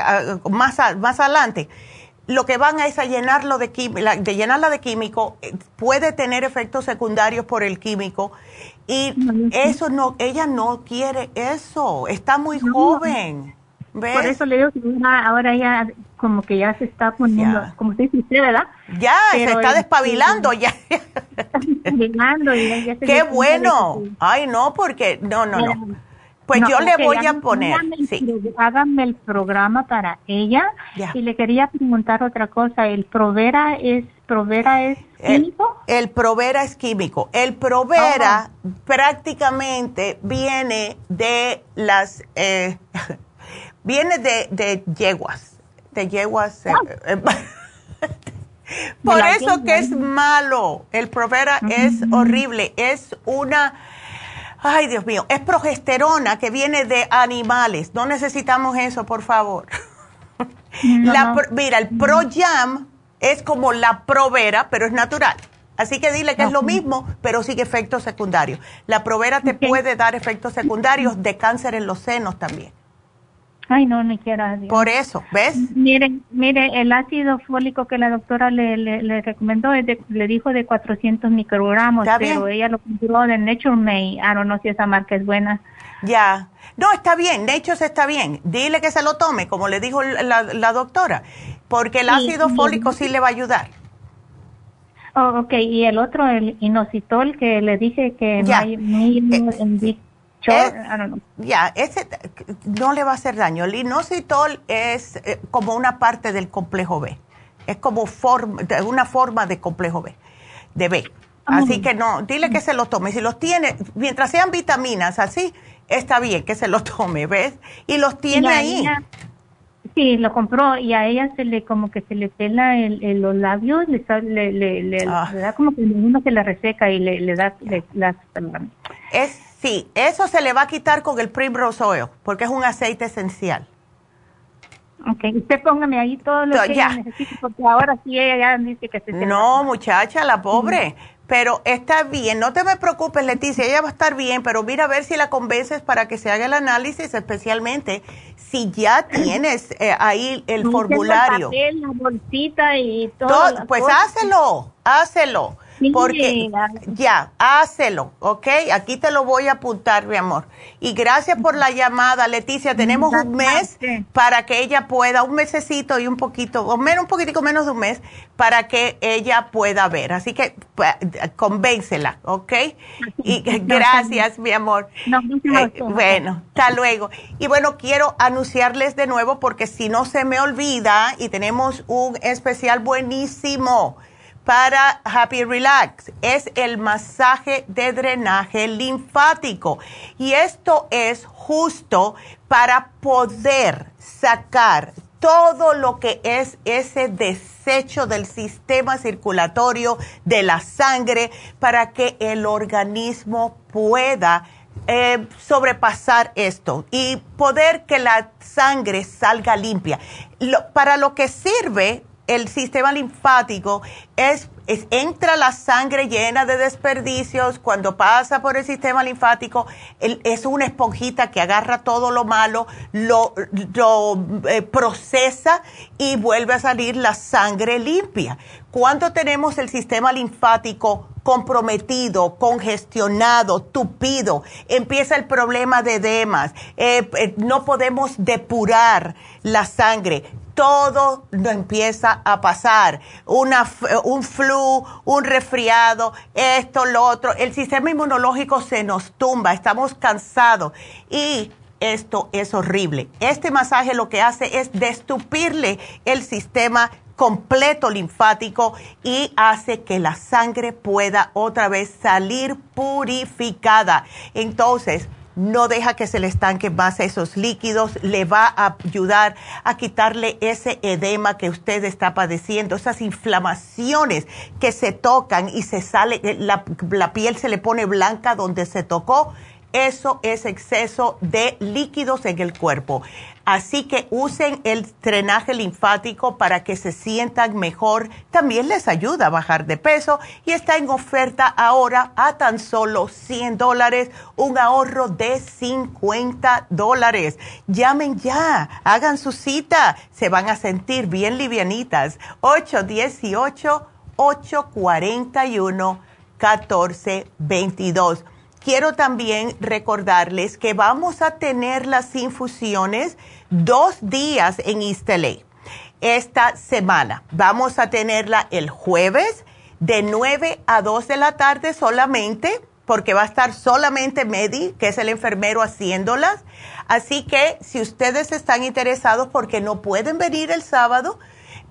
más, más adelante, lo que van es a llenarlo de, de llenarla de químico, eh, puede tener efectos secundarios por el químico y eso no, ella no quiere eso, está muy joven. Por eso le digo que ahora ya como que ya se está poniendo, como se dice usted, ¿verdad? Ya, se está despabilando ya. [laughs] despabilando y ya, Qué bueno. Ay, no, porque, no, no, no. Pues yo le voy a poner, háganme, el programa para ella y le quería preguntar otra cosa, ¿el Provera es Provera es químico? El, Provera es químico. El Provera prácticamente viene de las eh, [laughs] Viene de, de yeguas, de yeguas. Eh, ah. eh, [laughs] por eso que es malo. El Provera es horrible. Es una, ay Dios mío, es progesterona que viene de animales. No necesitamos eso, por favor. mira, el ProYam es como la Provera, pero es natural. Así que dile que es lo mismo, pero sigue efectos secundarios. La Provera te puede dar efectos secundarios de cáncer en los senos también. Ay, no, ni quiera. Por eso, ¿ves? Mire, mire, el ácido fólico que la doctora le, le, recomendó, le dijo de 400 microgramos, pero ella lo compró de Nature May. Ah, no, no si esa marca es buena. Ya. No, está bien, Nature está bien. Dile que se lo tome, como le dijo la, doctora, porque el ácido fólico sí le va a ayudar. Oh, ok, y el otro, el inositol, que le dije que no hay, eh, ya, ese no le va a hacer daño. El inositol es eh, como una parte del complejo B. Es como forma, una forma de complejo B, de B. Así que no, dile que se lo tome. Si los tiene, mientras sean vitaminas así, está bien que se lo tome, ¿ves? Y los tiene ahí. sí, lo compró y a ella se le como que se le pela el, los labios, le, le, ah. le, da como que uno se le reseca y le, da las... Es Sí, eso se le va a quitar con el Primrose Oil, porque es un aceite esencial. Ok, usted póngame ahí todo lo que ya. necesito, porque ahora sí ella ya dice que se... No, muchacha, la pobre. Pero está bien, no te me preocupes, Leticia, ella va a estar bien, pero mira a ver si la convences para que se haga el análisis, especialmente si ya [clears throat] tienes eh, ahí el formulario. El papel, la bolsita y todo. pues hácelo, hácelo. Porque ya, hácelo, ¿ok? Aquí te lo voy a apuntar, mi amor. Y gracias por la llamada, Leticia. Tenemos un mes para que ella pueda, un mesecito y un poquito, o menos, un poquitico menos de un mes, para que ella pueda ver. Así que convéncela, ¿ok? Y gracias, mi amor. Eh, bueno, hasta luego. Y bueno, quiero anunciarles de nuevo porque si no se me olvida y tenemos un especial buenísimo para Happy Relax. Es el masaje de drenaje linfático. Y esto es justo para poder sacar todo lo que es ese desecho del sistema circulatorio de la sangre para que el organismo pueda eh, sobrepasar esto y poder que la sangre salga limpia. para lo que sirve el sistema linfático es, entra la sangre llena de desperdicios, cuando pasa por el sistema linfático, es una esponjita que agarra todo lo malo, lo, eh, procesa y vuelve a salir la sangre limpia. Cuando tenemos el sistema linfático comprometido, congestionado, tupido, empieza el problema de edemas, eh, eh, no podemos depurar la sangre, todo empieza a pasar. Una, un flu, un resfriado, esto, lo otro. El sistema inmunológico se nos tumba, estamos cansados y esto es horrible. Este masaje lo que hace es destupirle el sistema completo linfático y hace que la sangre pueda otra vez salir purificada. Entonces, no deja que se le estanque más esos líquidos, le va a ayudar a quitarle ese edema que usted está padeciendo, esas inflamaciones que se tocan y se sale, eh, la, la piel se le pone blanca donde se tocó. Eso es exceso de líquidos en el cuerpo. Así que usen el drenaje linfático para que se sientan mejor. También les ayuda a bajar de peso y está en oferta ahora a tan solo 100 dólares, un ahorro de 50 dólares. Llamen ya, hagan su cita, se van a sentir bien livianitas. 818-841-1422 quiero también recordarles que vamos a tener las infusiones dos días en East Esta semana vamos a tenerla el jueves de 9 a 2 de la tarde solamente, porque va a estar solamente Medi, que es el enfermero haciéndolas. Así que si ustedes están interesados porque no pueden venir el sábado,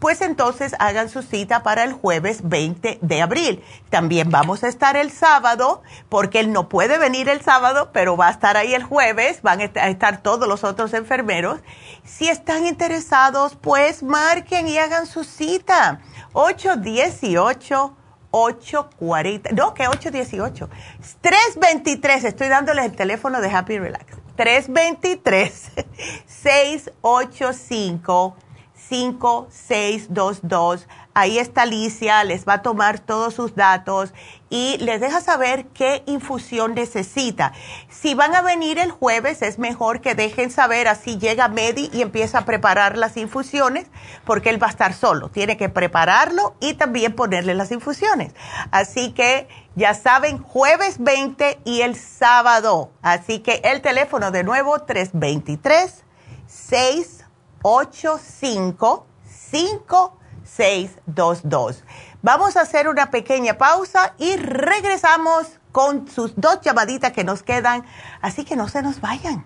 pues entonces hagan su cita para el jueves 20 de abril. También vamos a estar el sábado, porque él no puede venir el sábado, pero va a estar ahí el jueves, van a estar todos los otros enfermeros. Si están interesados, pues marquen y hagan su cita. 818 840, no, que 818, 323, estoy dándoles el teléfono de Happy Relax, 323 685 [laughs] 5622. Ahí está Alicia, les va a tomar todos sus datos y les deja saber qué infusión necesita. Si van a venir el jueves, es mejor que dejen saber, así llega Medi y empieza a preparar las infusiones, porque él va a estar solo. Tiene que prepararlo y también ponerle las infusiones. Así que ya saben, jueves 20 y el sábado. Así que el teléfono de nuevo, 323 685 5622. Vamos a hacer una pequeña pausa y regresamos con sus dos llamaditas que nos quedan, así que no se nos vayan.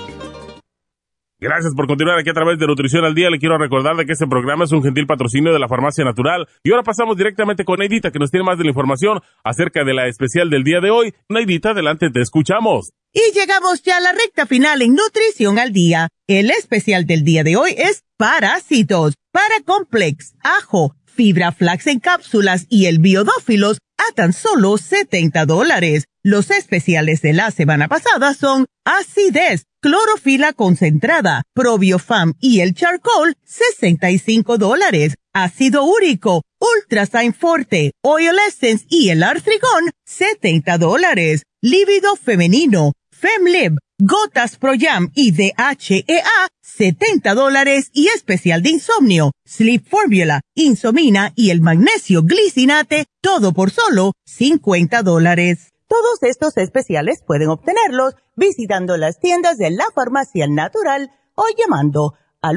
Gracias por continuar aquí a través de Nutrición al Día. Le quiero recordar de que este programa es un gentil patrocinio de la Farmacia Natural. Y ahora pasamos directamente con Neidita, que nos tiene más de la información acerca de la especial del día de hoy. Neidita, adelante, te escuchamos. Y llegamos ya a la recta final en Nutrición al Día. El especial del día de hoy es Parásitos, Paracomplex, Ajo, Fibra Flax en cápsulas y el Biodófilos a tan solo 70 dólares. Los especiales de la semana pasada son acidez, clorofila concentrada, probiofam y el charcoal, 65 dólares. Ácido úrico, ultrasign forte, oil essence y el artrigón, 70 dólares. Lívido femenino, femlib, gotas pro jam y DHEA, 70 dólares y especial de insomnio, sleep formula, insomina y el magnesio glicinate, todo por solo 50 dólares. Todos estos especiales pueden obtenerlos visitando las tiendas de la farmacia natural o llamando al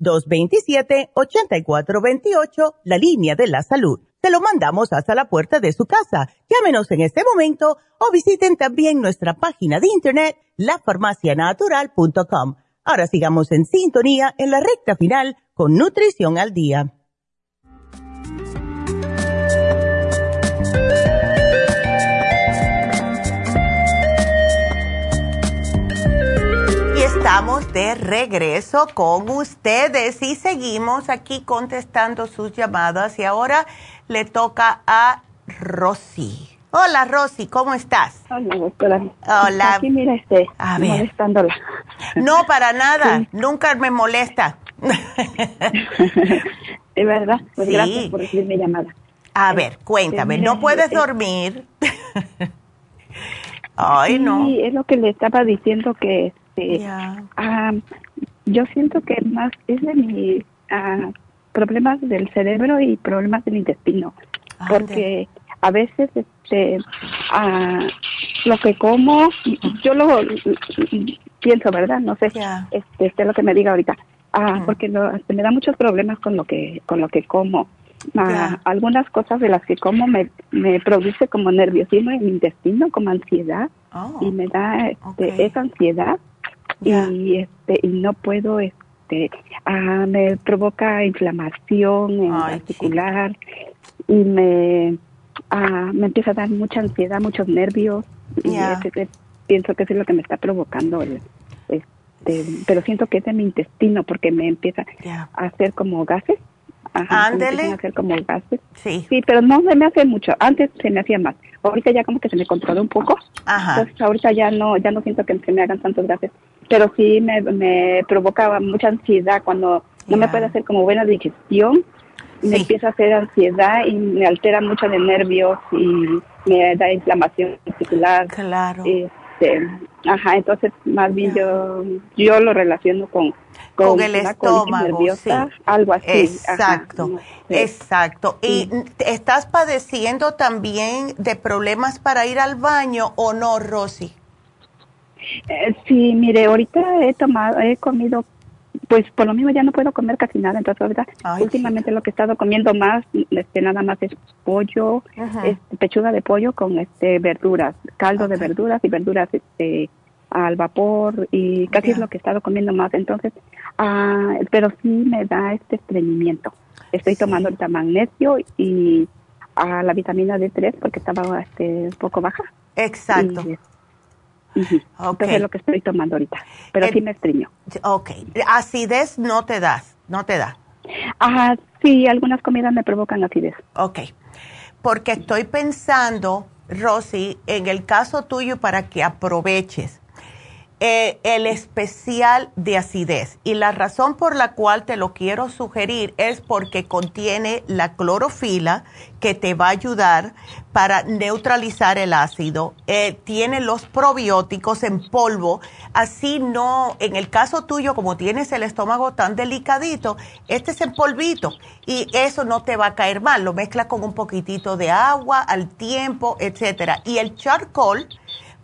1-800-227-8428, la línea de la salud. Se lo mandamos hasta la puerta de su casa. Llámenos en este momento o visiten también nuestra página de internet, lafarmacianatural.com. Ahora sigamos en sintonía en la recta final con Nutrición al Día. Estamos de regreso con ustedes y seguimos aquí contestando sus llamadas y ahora le toca a Rosy. Hola Rosy, ¿cómo estás? Hola doctora. Hola. Aquí mira este, a ver. molestándola. No, para nada, nunca me molesta. [laughs] de verdad, pues gracias por recibir mi llamada. A ver, este, cuéntame, ¿no puedes dormir? [laughs] Ay, no. Sí, es lo que le estaba diciendo que este, ah, yo siento que más es de mis ah, problemas del cerebro y problemas del intestino, porque a veces este ah, lo que como yo lo, pienso verdad no sé este, este lo que me diga ahorita. Ah, porque este, me da muchos problemas con lo que con lo que como. Algunas cosas de las que como me, me produce como nerviosismo en mi intestino como ansiedad. Oh, y me da este, esa ansiedad y este y no puedo este ah, me provoca inflamación en articular y me ah, me empieza a dar mucha ansiedad muchos nervios y pienso que eso es lo que me está provocando el, este pero siento que es de mi intestino porque me empieza a hacer como gases Ajá, Ándele. hacer como gases. Sí. Sí, pero no se me hace mucho. Antes se me hacía más. Ahorita ya como que se me controló un poco. Ajá. Entonces ahorita ya no, ya no siento que se me hagan tantos gases. Pero sí me, me provocaba mucha ansiedad cuando no me puede hacer como buena digestión. Me empieza a hacer ansiedad y me altera mucho de nervios y me da inflamación muscular. Claro. Este, ajá, entonces más bien yo, yo lo relaciono con con, el estómago, sí. algo así. Exacto, exacto. ¿Y estás padeciendo también de problemas para ir al baño o no, Rosy? Eh, sí, mire, ahorita he tomado, he comido, pues por lo mismo ya no puedo comer casi nada, entonces ahorita últimamente lo que he estado comiendo más, este, nada más es pollo, este, pechuga de pollo con este verduras, caldo de verduras y verduras este al vapor y casi es lo que he estado comiendo más. Entonces, ah, pero sí me da este estreñimiento. Estoy tomando ahorita magnesio y a la vitamina D3 porque estaba este, un poco baja. Exacto. Entonces es lo que estoy tomando ahorita, pero sí me estreño. Ok. Acidez no te das, no te da. Ajá, sí, algunas comidas me provocan acidez. Ok. Porque estoy pensando, Rosy, en el caso tuyo para que aproveches eh, el especial de acidez. Y la razón por la cual te lo quiero sugerir es porque contiene la clorofila que te va a ayudar para neutralizar el ácido. Eh, tiene los probióticos en polvo. Así no, en el caso tuyo, como tienes el estómago tan delicadito, este es en polvito y eso no te va a caer mal. Lo mezclas con un poquitito de agua al tiempo, etcétera. Y el charcoal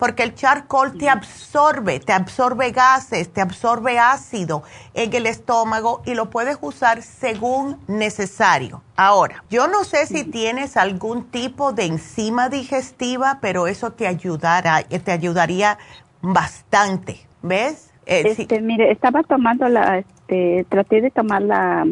porque el charcoal te absorbe, te absorbe gases, te absorbe ácido en el estómago y lo puedes usar según necesario. Ahora, yo no sé si tienes algún tipo de enzima digestiva, pero eso te ayudará, te ayudaría bastante, ¿ves? Eh, este, mire, estaba tomando la, este, traté de tomar la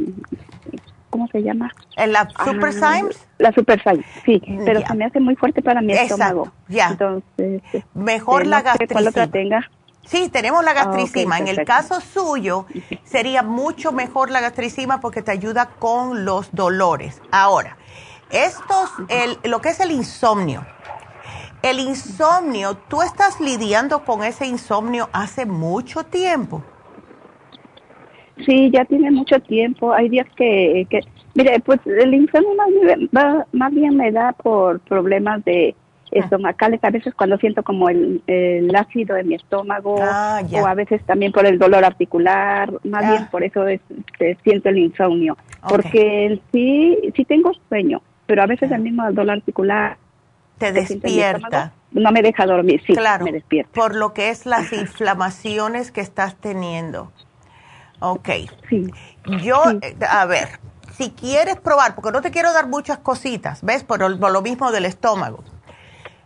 ¿cómo se llama? ¿La Super Symes? La Super Symes, sí, pero se me hace muy fuerte para mi estómago. Ya. Entonces, este, mejor la gastricima. tenga? Sí, tenemos la ah, gastricima. en el caso suyo, sería mucho mejor la gastricima porque te ayuda con los dolores. Ahora, estos, el, lo que es el insomnio. El insomnio, ¿tú estás lidiando con ese insomnio hace mucho tiempo? Sí, ya tiene mucho tiempo. Hay días que, que mire, pues el insomnio más bien, más bien me da por problemas de estomacales, a veces cuando siento como el, el ácido en mi estómago ah, o a veces también por el dolor articular, más bien por eso es, siento el insomnio, porque sí, sí tengo sueño, pero a veces el mismo dolor articular te despierta. No me deja dormir, sí, claro, me despierta. Por lo que es las inflamaciones que estás teniendo. Ok. Sí. Yo, eh, a ver, si quieres probar, porque no te quiero dar muchas cositas, ¿ves? Por, lo mismo del estómago.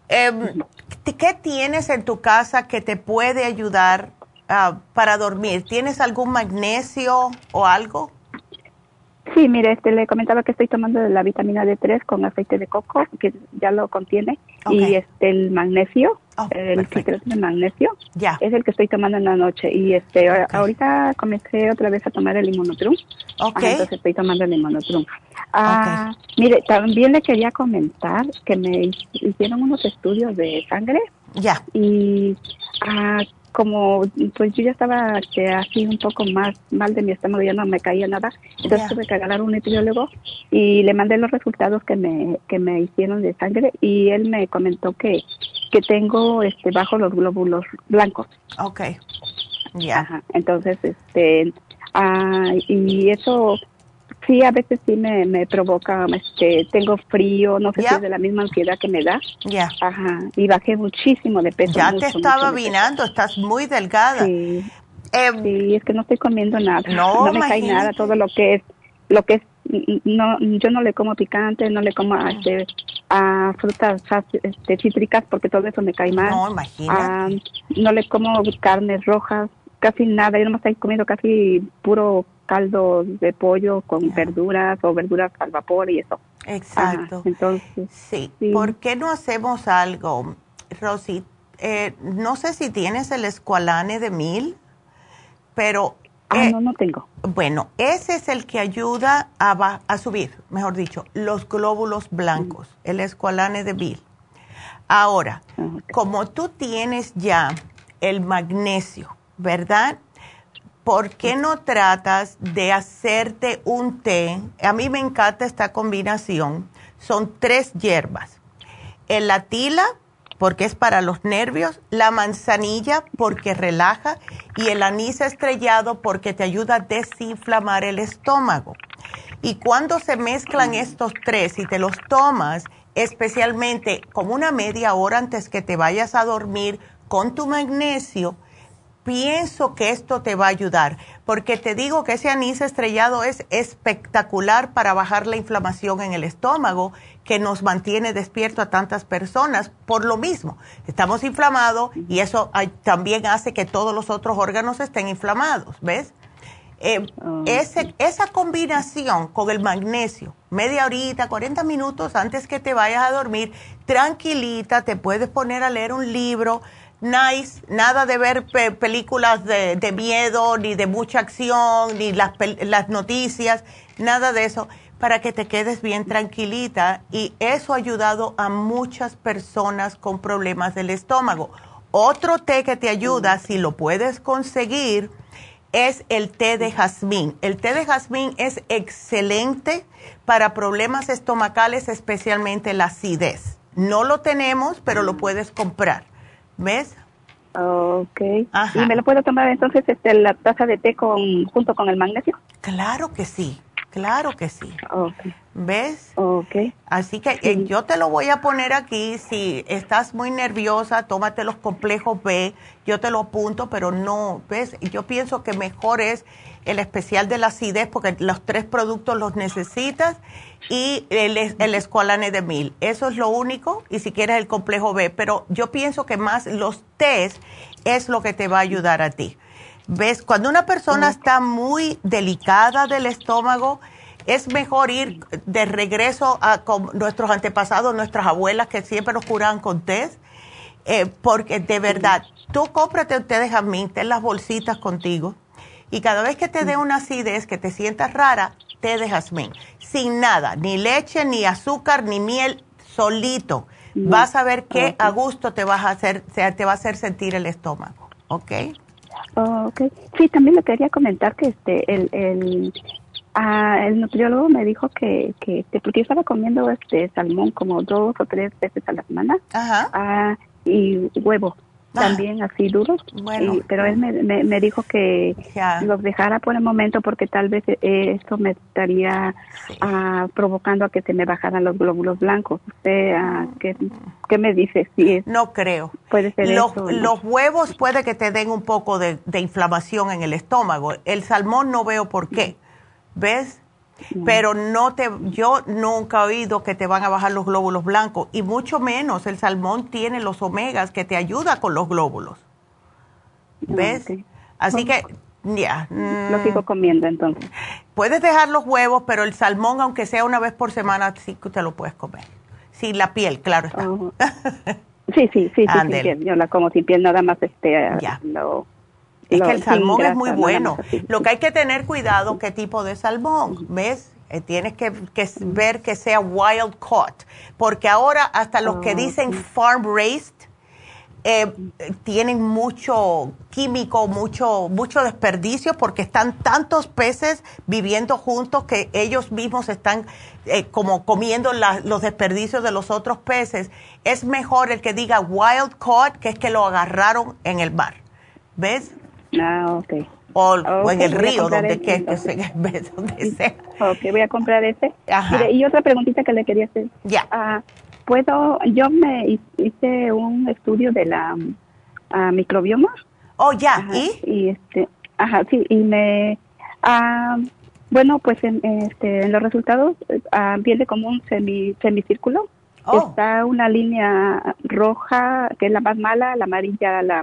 Em, ¿Qué tienes en tu casa que te puede ayudar ah, para dormir? ¿Tienes algún magnesio o algo? Sí, mire, este, le comentaba que estoy tomando la vitamina D3 con aceite de coco, que ya lo contiene, y este, el magnesio, oh, el citrato de magnesio, ya. es el que estoy tomando en la noche. Y este, ahorita comencé otra vez a tomar el limonotrum, okay. entonces estoy tomando el limonotrum. Ah, Mire, también le quería comentar que me hicieron unos estudios de sangre. Ya. Y ah, como pues yo ya estaba este, así un poco más mal de mi estómago, ya no me caía nada, entonces tuve que agarrar un nutriólogo y le mandé los resultados que me, que me hicieron de sangre y él me comentó que, que tengo este bajo los glóbulos blancos. Ok, ya. Entonces, este, ah, y eso Sí, a veces sí me, me provoca, este, tengo frío, no sé si es de la misma ansiedad que me da. Ya. Ajá, y bajé muchísimo de peso. Ya te estaba vinando, estás muy delgada. Sí. Em, sí, es que no estoy comiendo nada. No, no me cae nada, todo lo que es, lo que es, no, yo no le como picante, no le como este, a frutas este, cítricas porque todo eso me cae mal. No, imagínate. no le como carnes rojas, casi nada, yo no me estoy comiendo casi puro caldo de pollo con verduras o verduras al vapor y eso. Exacto. entonces, sí. ¿Por qué no hacemos algo, Rosy? Eh, no sé si tienes el escualane de mil, pero Ah, no, no tengo. Bueno, ese es el que ayuda a, a subir, mejor dicho, los glóbulos blancos, el escualane de Bill. Ahora, ah, como tú tienes ya el magnesio, ¿verdad? ¿Por qué no tratas de hacerte un té? A mí me encanta esta combinación. Son tres hierbas. El latila, porque es para los nervios, la manzanilla, porque relaja, y el anís estrellado, porque te ayuda a desinflamar el estómago. Y cuando se mezclan estos tres y te los tomas, especialmente como una media hora antes que te vayas a dormir con tu magnesio, pienso que esto te va a ayudar, porque te digo que ese anís estrellado es espectacular para bajar la inflamación en el estómago que nos mantiene despierto a tantas personas por lo mismo. Estamos inflamados y eso también hace que todos los otros órganos estén inflamados, ¿ves? Eh, ah, esa combinación con el magnesio, media horita, 40 minutos antes que te vayas a dormir, tranquilita, te puedes poner a leer un libro, nice, nada de ver películas de, miedo, ni de mucha acción, ni las, las noticias, nada de eso, para que te quedes bien tranquilita. Y eso ha ayudado a muchas personas con problemas del estómago. Otro té que te ayuda, si lo puedes conseguir, es el té de jazmín. El té de jazmín es excelente para problemas estomacales, especialmente la acidez. No lo tenemos, pero lo puedes comprar. ¿Ves? Ok. ¿Y me lo puedo tomar entonces este, la taza de té con, junto con el magnesio? Claro que sí, claro que sí. Okay. ¿Ves? Ok. Así que eh, yo te lo voy a poner aquí. Si estás muy nerviosa, tómate los complejos B. Yo te lo apunto, pero no, ¿ves? Yo pienso que mejor es el especial de la acidez porque los tres productos los necesitas y el, el escualane de mil. Eso es lo único y si quieres el complejo B, pero yo pienso que más los test es lo que te va a ayudar a ti. ¿Ves? Cuando una persona está muy delicada del estómago, es mejor ir de regreso a nuestros antepasados, nuestras abuelas que siempre nos curaban con test, eh, porque de verdad, tú cómprate un té de jazmín, ten las bolsitas contigo y cada vez que te dé una acidez, que te sientas rara, té de jazmín. Sin nada, ni leche, ni azúcar, ni miel, solito. Vas a ver qué a gusto te vas a hacer, te va a hacer sentir el estómago, ¿ok? Ok. Sí, también le quería comentar que este el, el, ah, el nutriólogo me dijo que, que, que porque estaba comiendo este salmón como dos o tres veces a la semana Ajá. Ah, y huevo también así duros, pero él me, me, dijo que los dejara por el momento porque tal vez eh, esto me estaría ah, provocando a que se me bajaran los glóbulos blancos. ¿Usted ah, ¿qué, me dice? Si no creo. Puede ser los, los huevos puede que te den un poco de, de inflamación en el estómago. El salmón no veo por qué. ¿Ves? Pero no te, yo nunca he oído que te van a bajar los glóbulos blancos y mucho menos el salmón tiene los omegas que te ayuda con los glóbulos. Ah, ¿Ves? Así que ya. Lo sigo mm. comiendo entonces. Puedes dejar los huevos, pero el salmón, aunque sea una vez por semana, sí que te lo puedes comer. Sin la piel, claro está. [laughs] sí, sí, sí, sí, sin piel. Yo la como sin piel, nada más este, ya. Es que el salmón es muy bueno. Lo que hay que tener cuidado, qué tipo de salmón, ¿ves? Eh, tienes que, ver que sea wild caught, porque ahora hasta los que ah, dicen farm raised eh, tienen mucho químico, mucho, mucho desperdicio, porque están tantos peces viviendo juntos que ellos mismos están eh, como comiendo los desperdicios de los otros peces. Es mejor el que diga wild caught, que es que lo agarraron en el mar. ¿Ves? Ah, ok. O, en el río, donde, que, [laughs] donde sea. Ok, voy a comprar ese. y otra preguntita que le quería hacer. Ya. Ah, Puedo, yo me hice un estudio de la uh, microbioma. Oh, ya. ¿Y? Y este, ajá, sí, y me, ah, bueno, pues en, este, en los resultados uh, viene como un semi, semicírculo. Oh. Está una línea roja, que es la más mala, la amarilla, la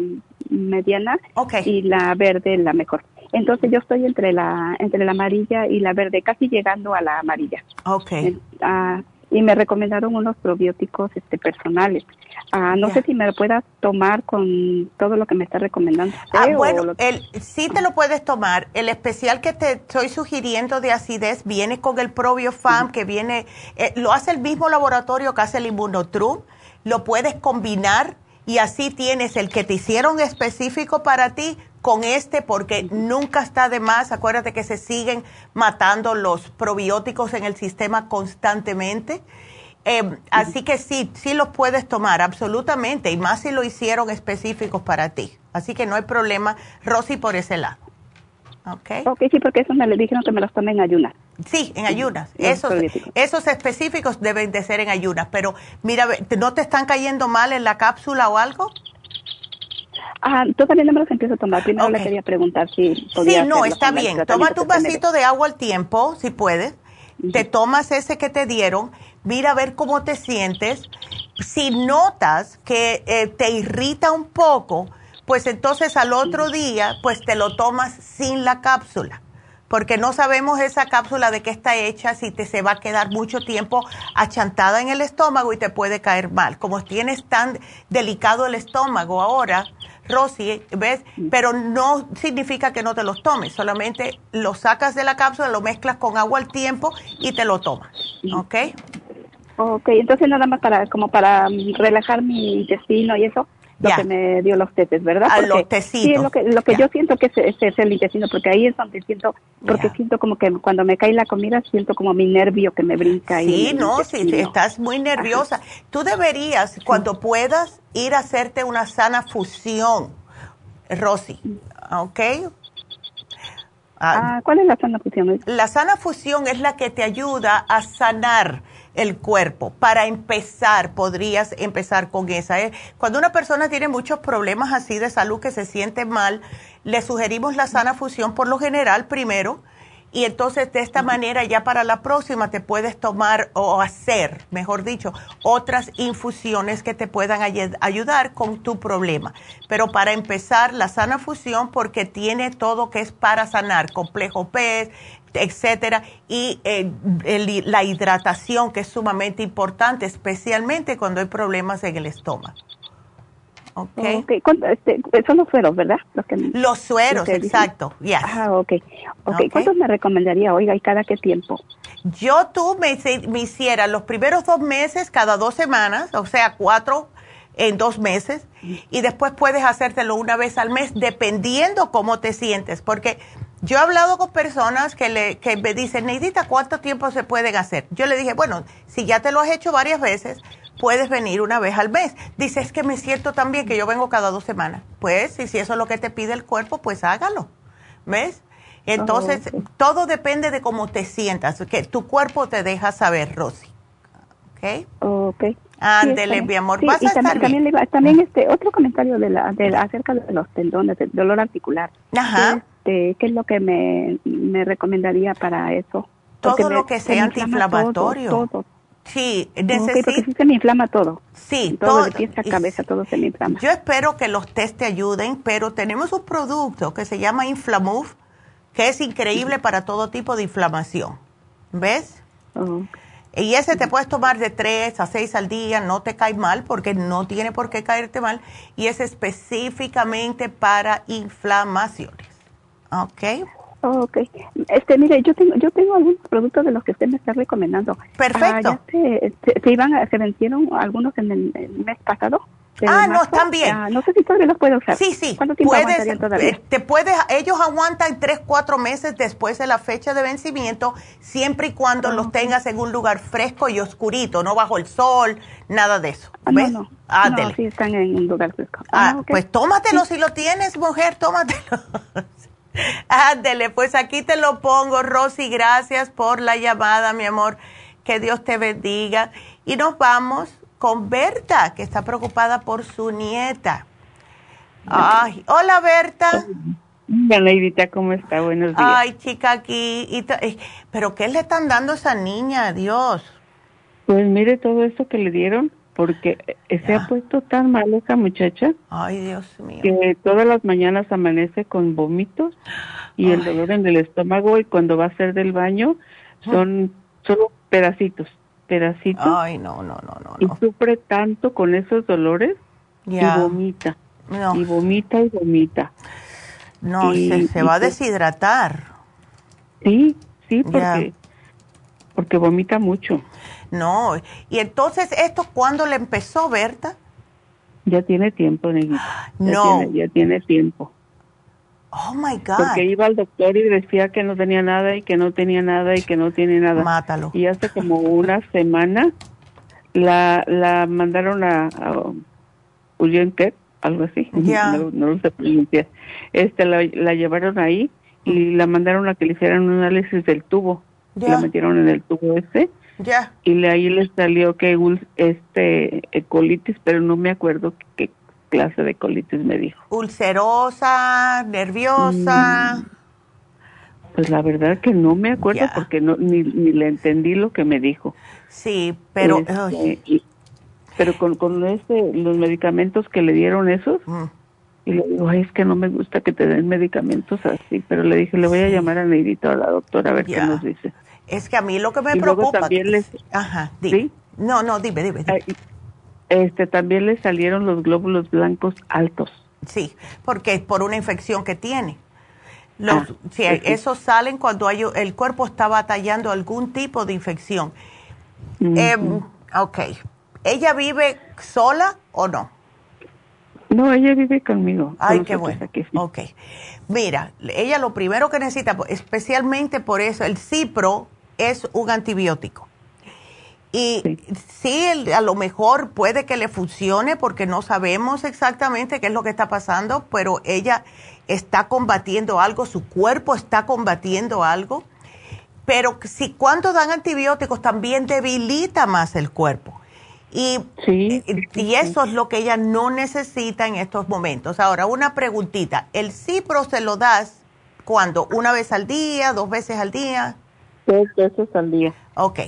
mediana y la verde la mejor. Entonces yo estoy entre la entre la amarilla y la verde, casi llegando a la amarilla. Okay. Ah, y me recomendaron unos probióticos este, personales. Ah, no sé si me lo puedas tomar con todo lo que me está recomendando. Ah, bueno, el, sí te lo puedes tomar. El especial que te estoy sugiriendo de acidez viene con el ProbioFam, que viene, eh, lo hace el mismo laboratorio que hace el Immunotrum. Lo puedes combinar y así tienes el que te hicieron específico para ti con este porque nunca está de más. Acuérdate que se siguen matando los probióticos en el sistema constantemente. Em, así que sí, sí los puedes tomar, absolutamente, y más si lo hicieron específicos para ti. Así que no hay problema, Rosy, por ese lado. ¿Ok? Ok, sí, porque eso me le dijeron que me los tomé en ayunas. Sí, en ayunas. Esos, esos específicos deben de ser en ayunas, pero mira, ¿no te están cayendo mal en la cápsula o algo? Ah, todavía no me los empiezo a tomar. Primero le quería preguntar si podía Sí, no, está bien. Toma tu vasito de agua al tiempo, si puedes. Te tomas ese que te dieron mira a ver cómo te sientes. Si notas que eh, te irrita un poco, pues entonces al otro día, pues te lo tomas sin la cápsula, porque no sabemos esa cápsula de qué está hecha, si te se va a quedar mucho tiempo achantada en el estómago y te puede caer mal. Como tienes tan delicado el estómago ahora, Rosy, ¿ves? Pero no significa que no te los tomes, solamente lo sacas de la cápsula, lo mezclas con agua al tiempo y te lo tomas, ¿ok? Ok, entonces nada más para como para relajar mi intestino y eso, lo que me dio los tetes, ¿verdad? A los tecitos. Sí, lo que, lo que yo siento que es, es, el intestino, porque ahí es donde siento, porque siento como que cuando me cae la comida, siento como mi nervio que me brinca. Sí, no, sí, estás muy nerviosa. Tú deberías, cuando puedas, ir a hacerte una sana fusión, Rosy, ¿ok? Ah, ah, ¿Cuál es la sana fusión? La sana fusión es la que te ayuda a sanar el cuerpo. Para empezar, podrías empezar con esa. ¿eh? Cuando una persona tiene muchos problemas así de salud que se siente mal, le sugerimos la sana fusión por lo general primero. Y entonces de esta manera ya para la próxima te puedes tomar o hacer, mejor dicho, otras infusiones que te puedan ayudar con tu problema. Pero para empezar, la sana fusión porque tiene todo que es para sanar, complejo P, etcétera, y eh, la hidratación que es sumamente importante, especialmente cuando hay problemas en el estómago. Okay. okay. Este, son los sueros, ¿verdad? Los, sueros, exacto. Ah, ok. okay. ¿Cuántos me recomendaría, oiga, y cada qué tiempo? Yo tú me, me hiciera los primeros dos meses, cada dos semanas, o sea, cuatro en dos meses, y después puedes hacértelo una vez al mes, dependiendo cómo te sientes, porque yo he hablado con personas que, le, que me dicen, Neidita, ¿cuánto tiempo se pueden hacer? Yo le dije, bueno, si ya te lo has hecho varias veces, puedes venir una vez al mes. Dice, es que me siento también que yo vengo cada dos semanas. Pues, y si eso es lo que te pide el cuerpo, pues hágalo. ¿Ves? Entonces, oh, todo depende de cómo te sientas, que tu cuerpo te deja saber, Rosy. ¿Ok? Ok. Ándele, mi amor. ¿Vas a también, también, este, otro comentario de la, de acerca de los tendones, del dolor articular. Ajá. Este, ¿qué es lo que me, me recomendaría para eso? todo lo que sea antiinflamatorio. Todo, Sí, necesito. porque sí se me inflama todo. Sí, todo. de pies a cabeza, todo se me inflama. Yo espero que los test te ayuden, pero tenemos un producto que se llama Inflamove, que es increíble para todo tipo de inflamación. ¿Ves? Y ese te puedes tomar de 3 a 6 al día, no te cae mal porque no tiene por qué caerte mal y es específicamente para inflamaciones. ¿Ok? Oh, ok. Este, mire, yo tengo, yo tengo algunos productos de los que usted me está recomendando. Perfecto. Ah, se, se, iban se vencieron algunos en el, mes pasado. Ah, no, están bien. Ah, no sé si todavía los puedo usar. Sí, sí. ¿Cuánto tiempo puedes, todavía? Eh, te puedes, ellos aguantan tres, cuatro meses después de la fecha de vencimiento, siempre y cuando los tengas en un lugar fresco y oscurito, no bajo el sol, nada de eso. Ah, ¿Ves? No, no. no sí están en un lugar fresco. Ah, pues tómatelo si lo tienes, mujer, tómatelo. [laughs] Ándele, pues aquí te lo pongo, Rosy. Gracias por la llamada, mi amor. Que Dios te bendiga. Y nos vamos con Berta, que está preocupada por su nieta. Ay, hola Berta. Hola, ¿cómo está? Buenos días. Ay, chica, aquí. Eh, ¿Pero qué le están dando a esa niña, Dios? Pues mire todo eso que le dieron porque se ha puesto tan mal esa muchacha. Ay, Dios mío. Que todas las mañanas amanece con vómitos y el dolor en el estómago y cuando va a hacer del baño son solo pedacitos, pedacitos. Ay, no, no, no, no. Y sufre tanto con esos dolores y vomita. Y vomita y vomita. No, se, va a pues deshidratar. Sí, sí, porque, porque vomita mucho. No, y entonces, ¿esto cuándo le empezó, Berta? Ya tiene tiempo, Neguita. [gasps] No. ya tiene tiempo. Oh my God. Porque iba al doctor y decía que no tenía nada y que no tenía nada y que no tiene nada. Mátalo. Y hace como una semana la, la mandaron a, a algo así. [laughs] No, no, lo sé pronunciar. Este, la, la, llevaron ahí y la mandaron a que le hicieran un análisis del tubo. La metieron en el tubo ese. Ya. Y ahí le salió que este colitis, pero no me acuerdo qué clase de colitis me dijo. Ulcerosa, nerviosa. Mm. Pues la verdad que no me acuerdo porque no ni, ni, le entendí lo que me dijo. Sí, pero este, pero con con este los medicamentos que le dieron esos mm. y le digo, Ay, es que no me gusta que te den medicamentos así, pero le dije, le voy a llamar a Neidita a la doctora a ver qué nos dice. Es que a mí lo que me preocupa también les, Ajá, ¿sí? No, no, dime, dime. dime este también le salieron los glóbulos blancos altos. Sí, porque es por una infección que tiene. Los, ah, sí, esos salen cuando hay, el cuerpo está batallando algún tipo de infección. Em, ok. ¿Ella vive sola o no? No, ella vive conmigo. Ay, qué bueno. Ok. Mira, ella lo primero que necesita, especialmente por eso, el cipro es un antibiótico. Y sí, a lo mejor puede que le funcione porque no sabemos exactamente qué es lo que está pasando, pero ella está combatiendo algo, su cuerpo está combatiendo algo. Pero si cuando dan antibióticos también debilita más el cuerpo. Y, y eso es lo que ella no necesita en estos momentos. Ahora, una preguntita. ¿El cipro se lo das cuando? ¿Una vez al día? ¿Dos veces al día? Dos veces al día. Ok.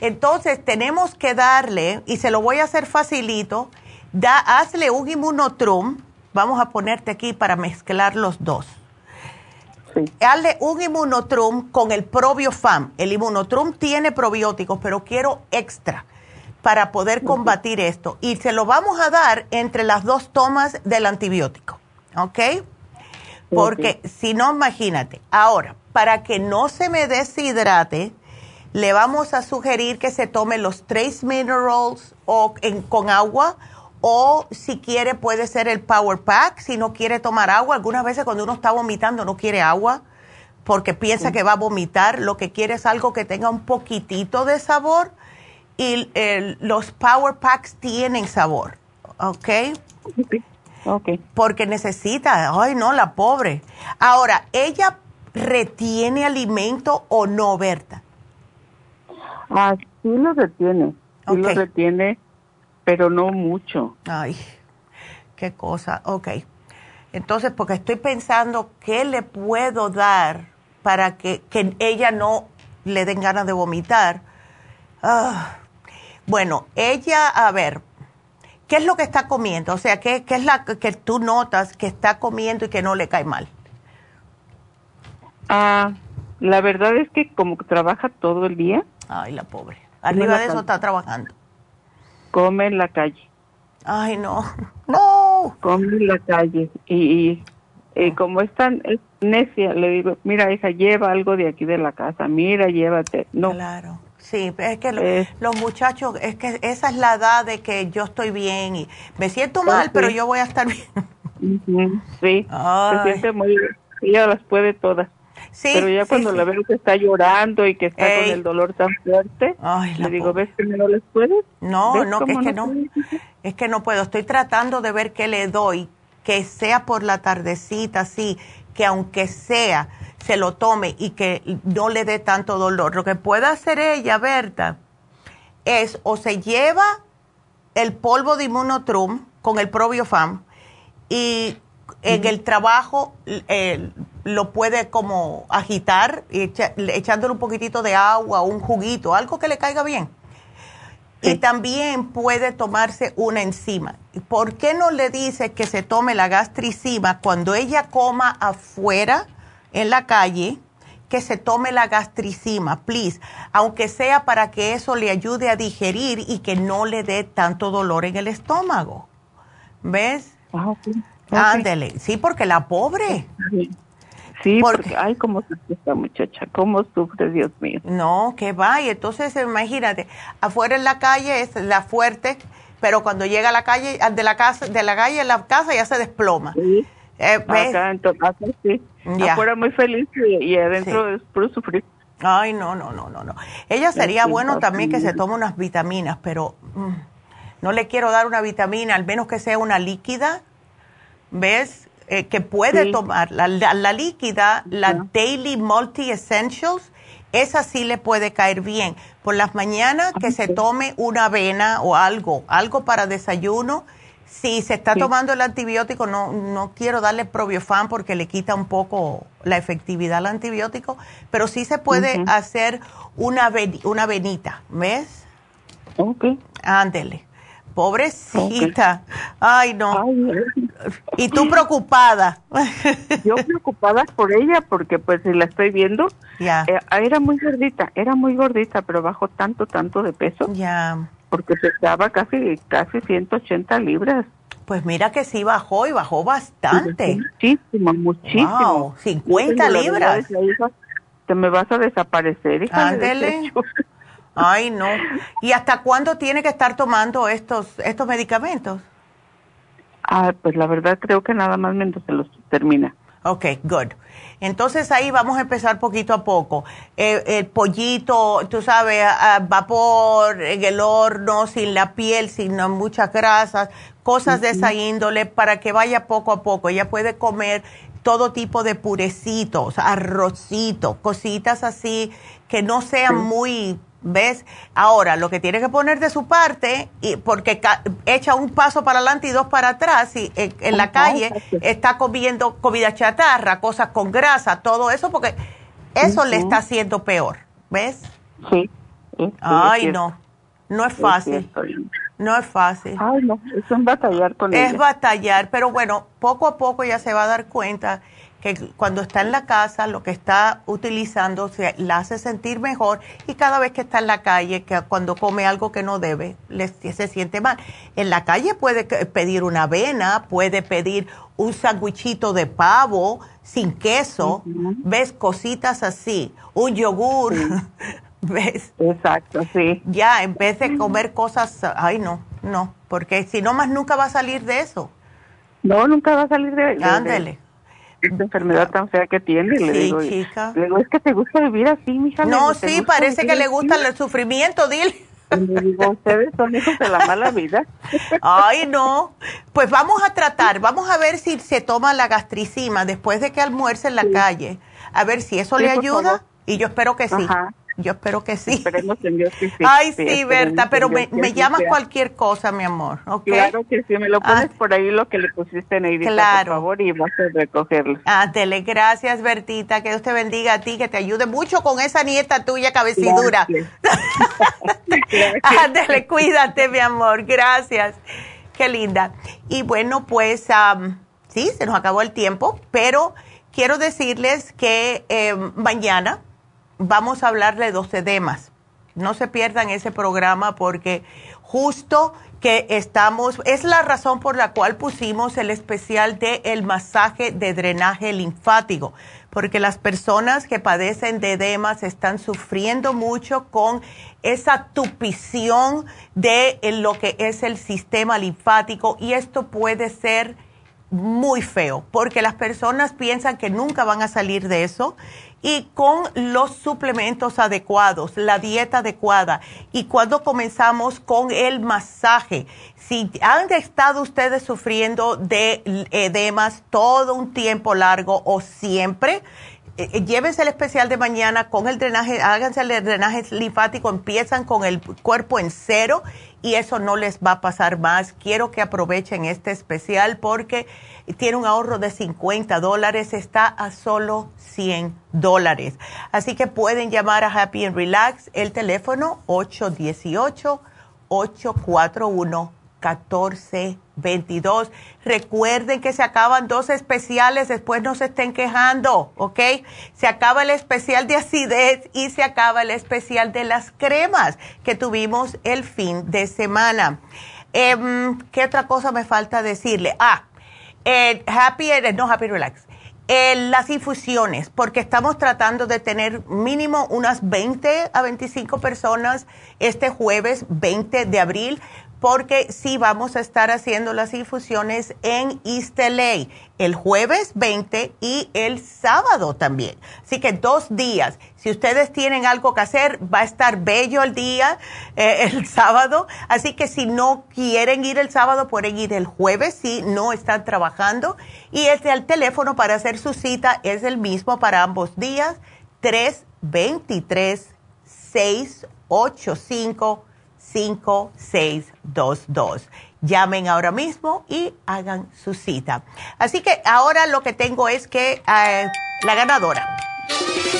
Entonces tenemos que darle, y se lo voy a hacer facilito, da, hazle un inmunotrum, vamos a ponerte aquí para mezclar los dos. Sí. Hazle un inmunotrum con el probiofam. El inmunotrum tiene probióticos, pero quiero extra para poder combatir esto. Y se lo vamos a dar entre las dos tomas del antibiótico, ¿ok? Porque si no, imagínate. Ahora, para que no se me deshidrate, le vamos a sugerir que se tome los Trace Minerals o con agua o si quiere puede ser el Power Pack, si no quiere tomar agua. Algunas veces cuando uno está vomitando no quiere agua porque piensa que va a vomitar, lo que quiere es algo que tenga un poquitito de sabor y los Power Packs tienen sabor, ¿ok? Ok. Porque necesita, ay no, la pobre. Ahora, ¿ella retiene alimento o no, Berta? Ah, sí lo retiene, sí lo retiene, pero no mucho. Ay, qué cosa, ok. Entonces, porque estoy pensando qué le puedo dar para que, ella no le den ganas de vomitar. Ah, bueno, ella, a ver, ¿qué es lo que está comiendo? O sea, ¿qué, ¿qué, es la que tú notas que está comiendo y que no le cae mal? Ah, la verdad es que como que trabaja todo el día. Ay, la pobre. Arriba de eso está trabajando. Come en la calle. Ay, no. [laughs] No. Come en la calle. Y, y como es tan necia, le digo, mira, hija, lleva algo de aquí de la casa. Mira, llévate. No. Claro. Sí, es que los muchachos, es que esa es la edad de que yo estoy bien y me siento mal, pero yo voy a estar [laughs] bien. Sí, se siente muy bien. Ella las puede todas. Pero ya cuando la veo que está llorando y que está con el dolor tan fuerte, le digo, ¿ves que no les puedes? No, no, que es que no. Es que no puedo. Estoy tratando de ver qué le doy, que sea por la tardecita, sí, que aunque sea, se lo tome y que no le dé tanto dolor. Lo que puede hacer ella, Berta, es o se lleva el polvo de inmunotrum con el probiofam y en el trabajo eh, lo puede como agitar echándole un poquitito de agua, un juguito, algo que le caiga bien. Y también puede tomarse una enzima. ¿Por qué no le dice que se tome la gastricima cuando ella coma afuera, en la calle, que se tome la gastricima, please, aunque sea para que eso le ayude a digerir y que no le dé tanto dolor en el estómago. ¿Ves? Ah, Ándele, sí, porque la pobre. Sí, porque, ay, cómo sufre esta muchacha, cómo sufre, Dios mío. No, que vaya, entonces imagínate, afuera en la calle es la fuerte, pero cuando llega a la calle, de la casa, de la calle a la casa ya se desploma. Sí. Eh, Acá en sí. Afuera muy feliz y, adentro es puro sufrir. Ay, no, no, no, no, no. Ella sería bueno también que se tome unas vitaminas, pero mm, no le quiero dar una vitamina, al menos que sea una líquida, ¿ves? Eh, que puede tomar la, la, líquida, la Daily Multi Essentials, esa sí le puede caer bien. Por las mañanas que se tome una avena o algo, algo para desayuno. Si se está tomando el antibiótico, no, no quiero darle probiofan porque le quita un poco la efectividad al antibiótico, pero sí se puede hacer una, una venita, ¿ves? Ok. Ándele. Pobrecita. Ay, no. y tú preocupada. Yo preocupada por ella porque pues si la estoy viendo, ya. Eh, era muy gordita, era muy gordita, pero bajó tanto, tanto de peso. Ya. Porque pesaba casi, casi 180 libras. Pues mira que sí bajó y bajó bastante. Muchísimo, muchísimo. Wow, 50 libras. Te me vas a desaparecer, hija. Ándele. Ay, no. ¿Y hasta cuándo tiene que estar tomando estos, estos medicamentos? Ah, pues la verdad creo que nada más mientras se los termina. Ok, good. Entonces ahí vamos a empezar poquito a poco. Eh, el pollito, tú sabes, a, vapor, en el horno, sin la piel, sin muchas grasas, cosas de esa índole para que vaya poco a poco. Ella puede comer todo tipo de purecitos, arrocitos, cositas así que no sean muy ¿Ves? Ahora, lo que tiene que poner de su parte, y porque echa un paso para adelante y dos para atrás, y en, la calle está comiendo comida chatarra, cosas con grasa, todo eso, porque eso le está haciendo peor. ¿Ves? Sí. Ay, no. No es fácil. no es fácil. Ay, no. Es un batallar con Es batallar, pero bueno, poco a poco ya se va a dar cuenta que cuando está en la casa lo que está utilizando se la hace sentir mejor y cada vez que está en la calle, que cuando come algo que no debe, le, se siente mal. En la calle puede pedir una avena, puede pedir un sandwichito de pavo sin queso, ves cositas así, un yogur, [laughs] ves. Exacto, sí. Ya, en vez de comer cosas, ay no, no, porque si no más nunca va a salir de eso. No, nunca va a salir de, eso. Ándele esta enfermedad tan fea que tiene. Le digo, chica. Le digo, es que te gusta vivir así, mija. No, sí, parece que le gusta el sufrimiento, dile. Le digo, ustedes son hijos de la mala vida. [laughs] Ay, no. Pues vamos a tratar, vamos a ver si se toma la gastricima después de que almuerce en la calle. A ver si eso le ayuda. Y yo espero que sí. Yo espero que sí. Esperemos en Dios que sí. Ay, sí, Berta, pero me, me llamas cualquier cosa, mi amor, ¿ok? Claro que sí, me lo pones ah. por ahí lo que le pusiste, Neidita, claro. por favor, y vas a recogerlo. Ándele, gracias, Bertita, que Dios te bendiga a ti, que te ayude mucho con esa nieta tuya cabecidura. Ándele, [laughs] cuídate, mi amor, gracias. Qué linda. Y bueno, pues sí, se nos acabó el tiempo, pero quiero decirles que eh, mañana vamos a hablar de dos edemas. No se pierdan ese programa porque justo que estamos, es la razón por la cual pusimos el especial de el masaje de drenaje linfático, porque las personas que padecen de edemas están sufriendo mucho con esa tupición de lo que es el sistema linfático y esto puede ser muy feo, porque las personas piensan que nunca van a salir de eso y con los suplementos adecuados, la dieta adecuada y cuando comenzamos con el masaje. Si han estado ustedes sufriendo de edemas todo un tiempo largo o siempre, eh, eh, llévense el especial de mañana con el drenaje, háganse el drenaje linfático, empiezan con el cuerpo en cero y eso no les va a pasar más. Quiero que aprovechen este especial porque tiene un ahorro de 50 dólares, está a solo 100 dólares. Así que pueden llamar a Happy and Relax, el teléfono 818 841 1422. Recuerden que se acaban dos especiales, después no se estén quejando, ¿ok? Se acaba el especial de acidez y se acaba el especial de las cremas que tuvimos el fin de semana. Em, ¿Qué otra cosa me falta decirle? Ah, eh, Happy, no Happy Relax. Las infusiones, porque estamos tratando de tener mínimo unas 20 a 25 personas este jueves 20 de abril porque sí vamos a estar haciendo las infusiones en East el jueves 20 y el sábado también. Así que dos días. Si ustedes tienen algo que hacer, va a estar bello el día, eh, el sábado. Así que si no quieren ir el sábado, pueden ir el jueves si no están trabajando. Y este, el teléfono para hacer su cita es el mismo para ambos días, 323 685 5622. Llamen ahora mismo y hagan su cita. Así que ahora lo que tengo es que eh, la ganadora.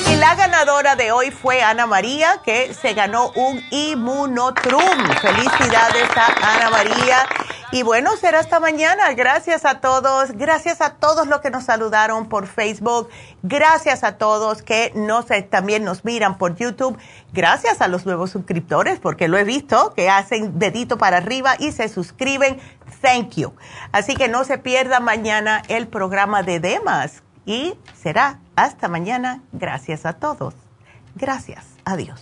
Y la ganadora de hoy fue Ana María, que se ganó un Inmunotrum. Felicidades a Ana María. Y bueno, será hasta mañana. Gracias a todos. Gracias a todos los que nos saludaron por Facebook. Gracias a todos que eh, también nos miran por YouTube. Gracias a los nuevos suscriptores, porque lo he visto, que hacen dedito para arriba y se suscriben. Thank you. Así que no se pierda mañana el programa de Demas. Y será hasta mañana. Gracias a todos. Gracias. Adiós.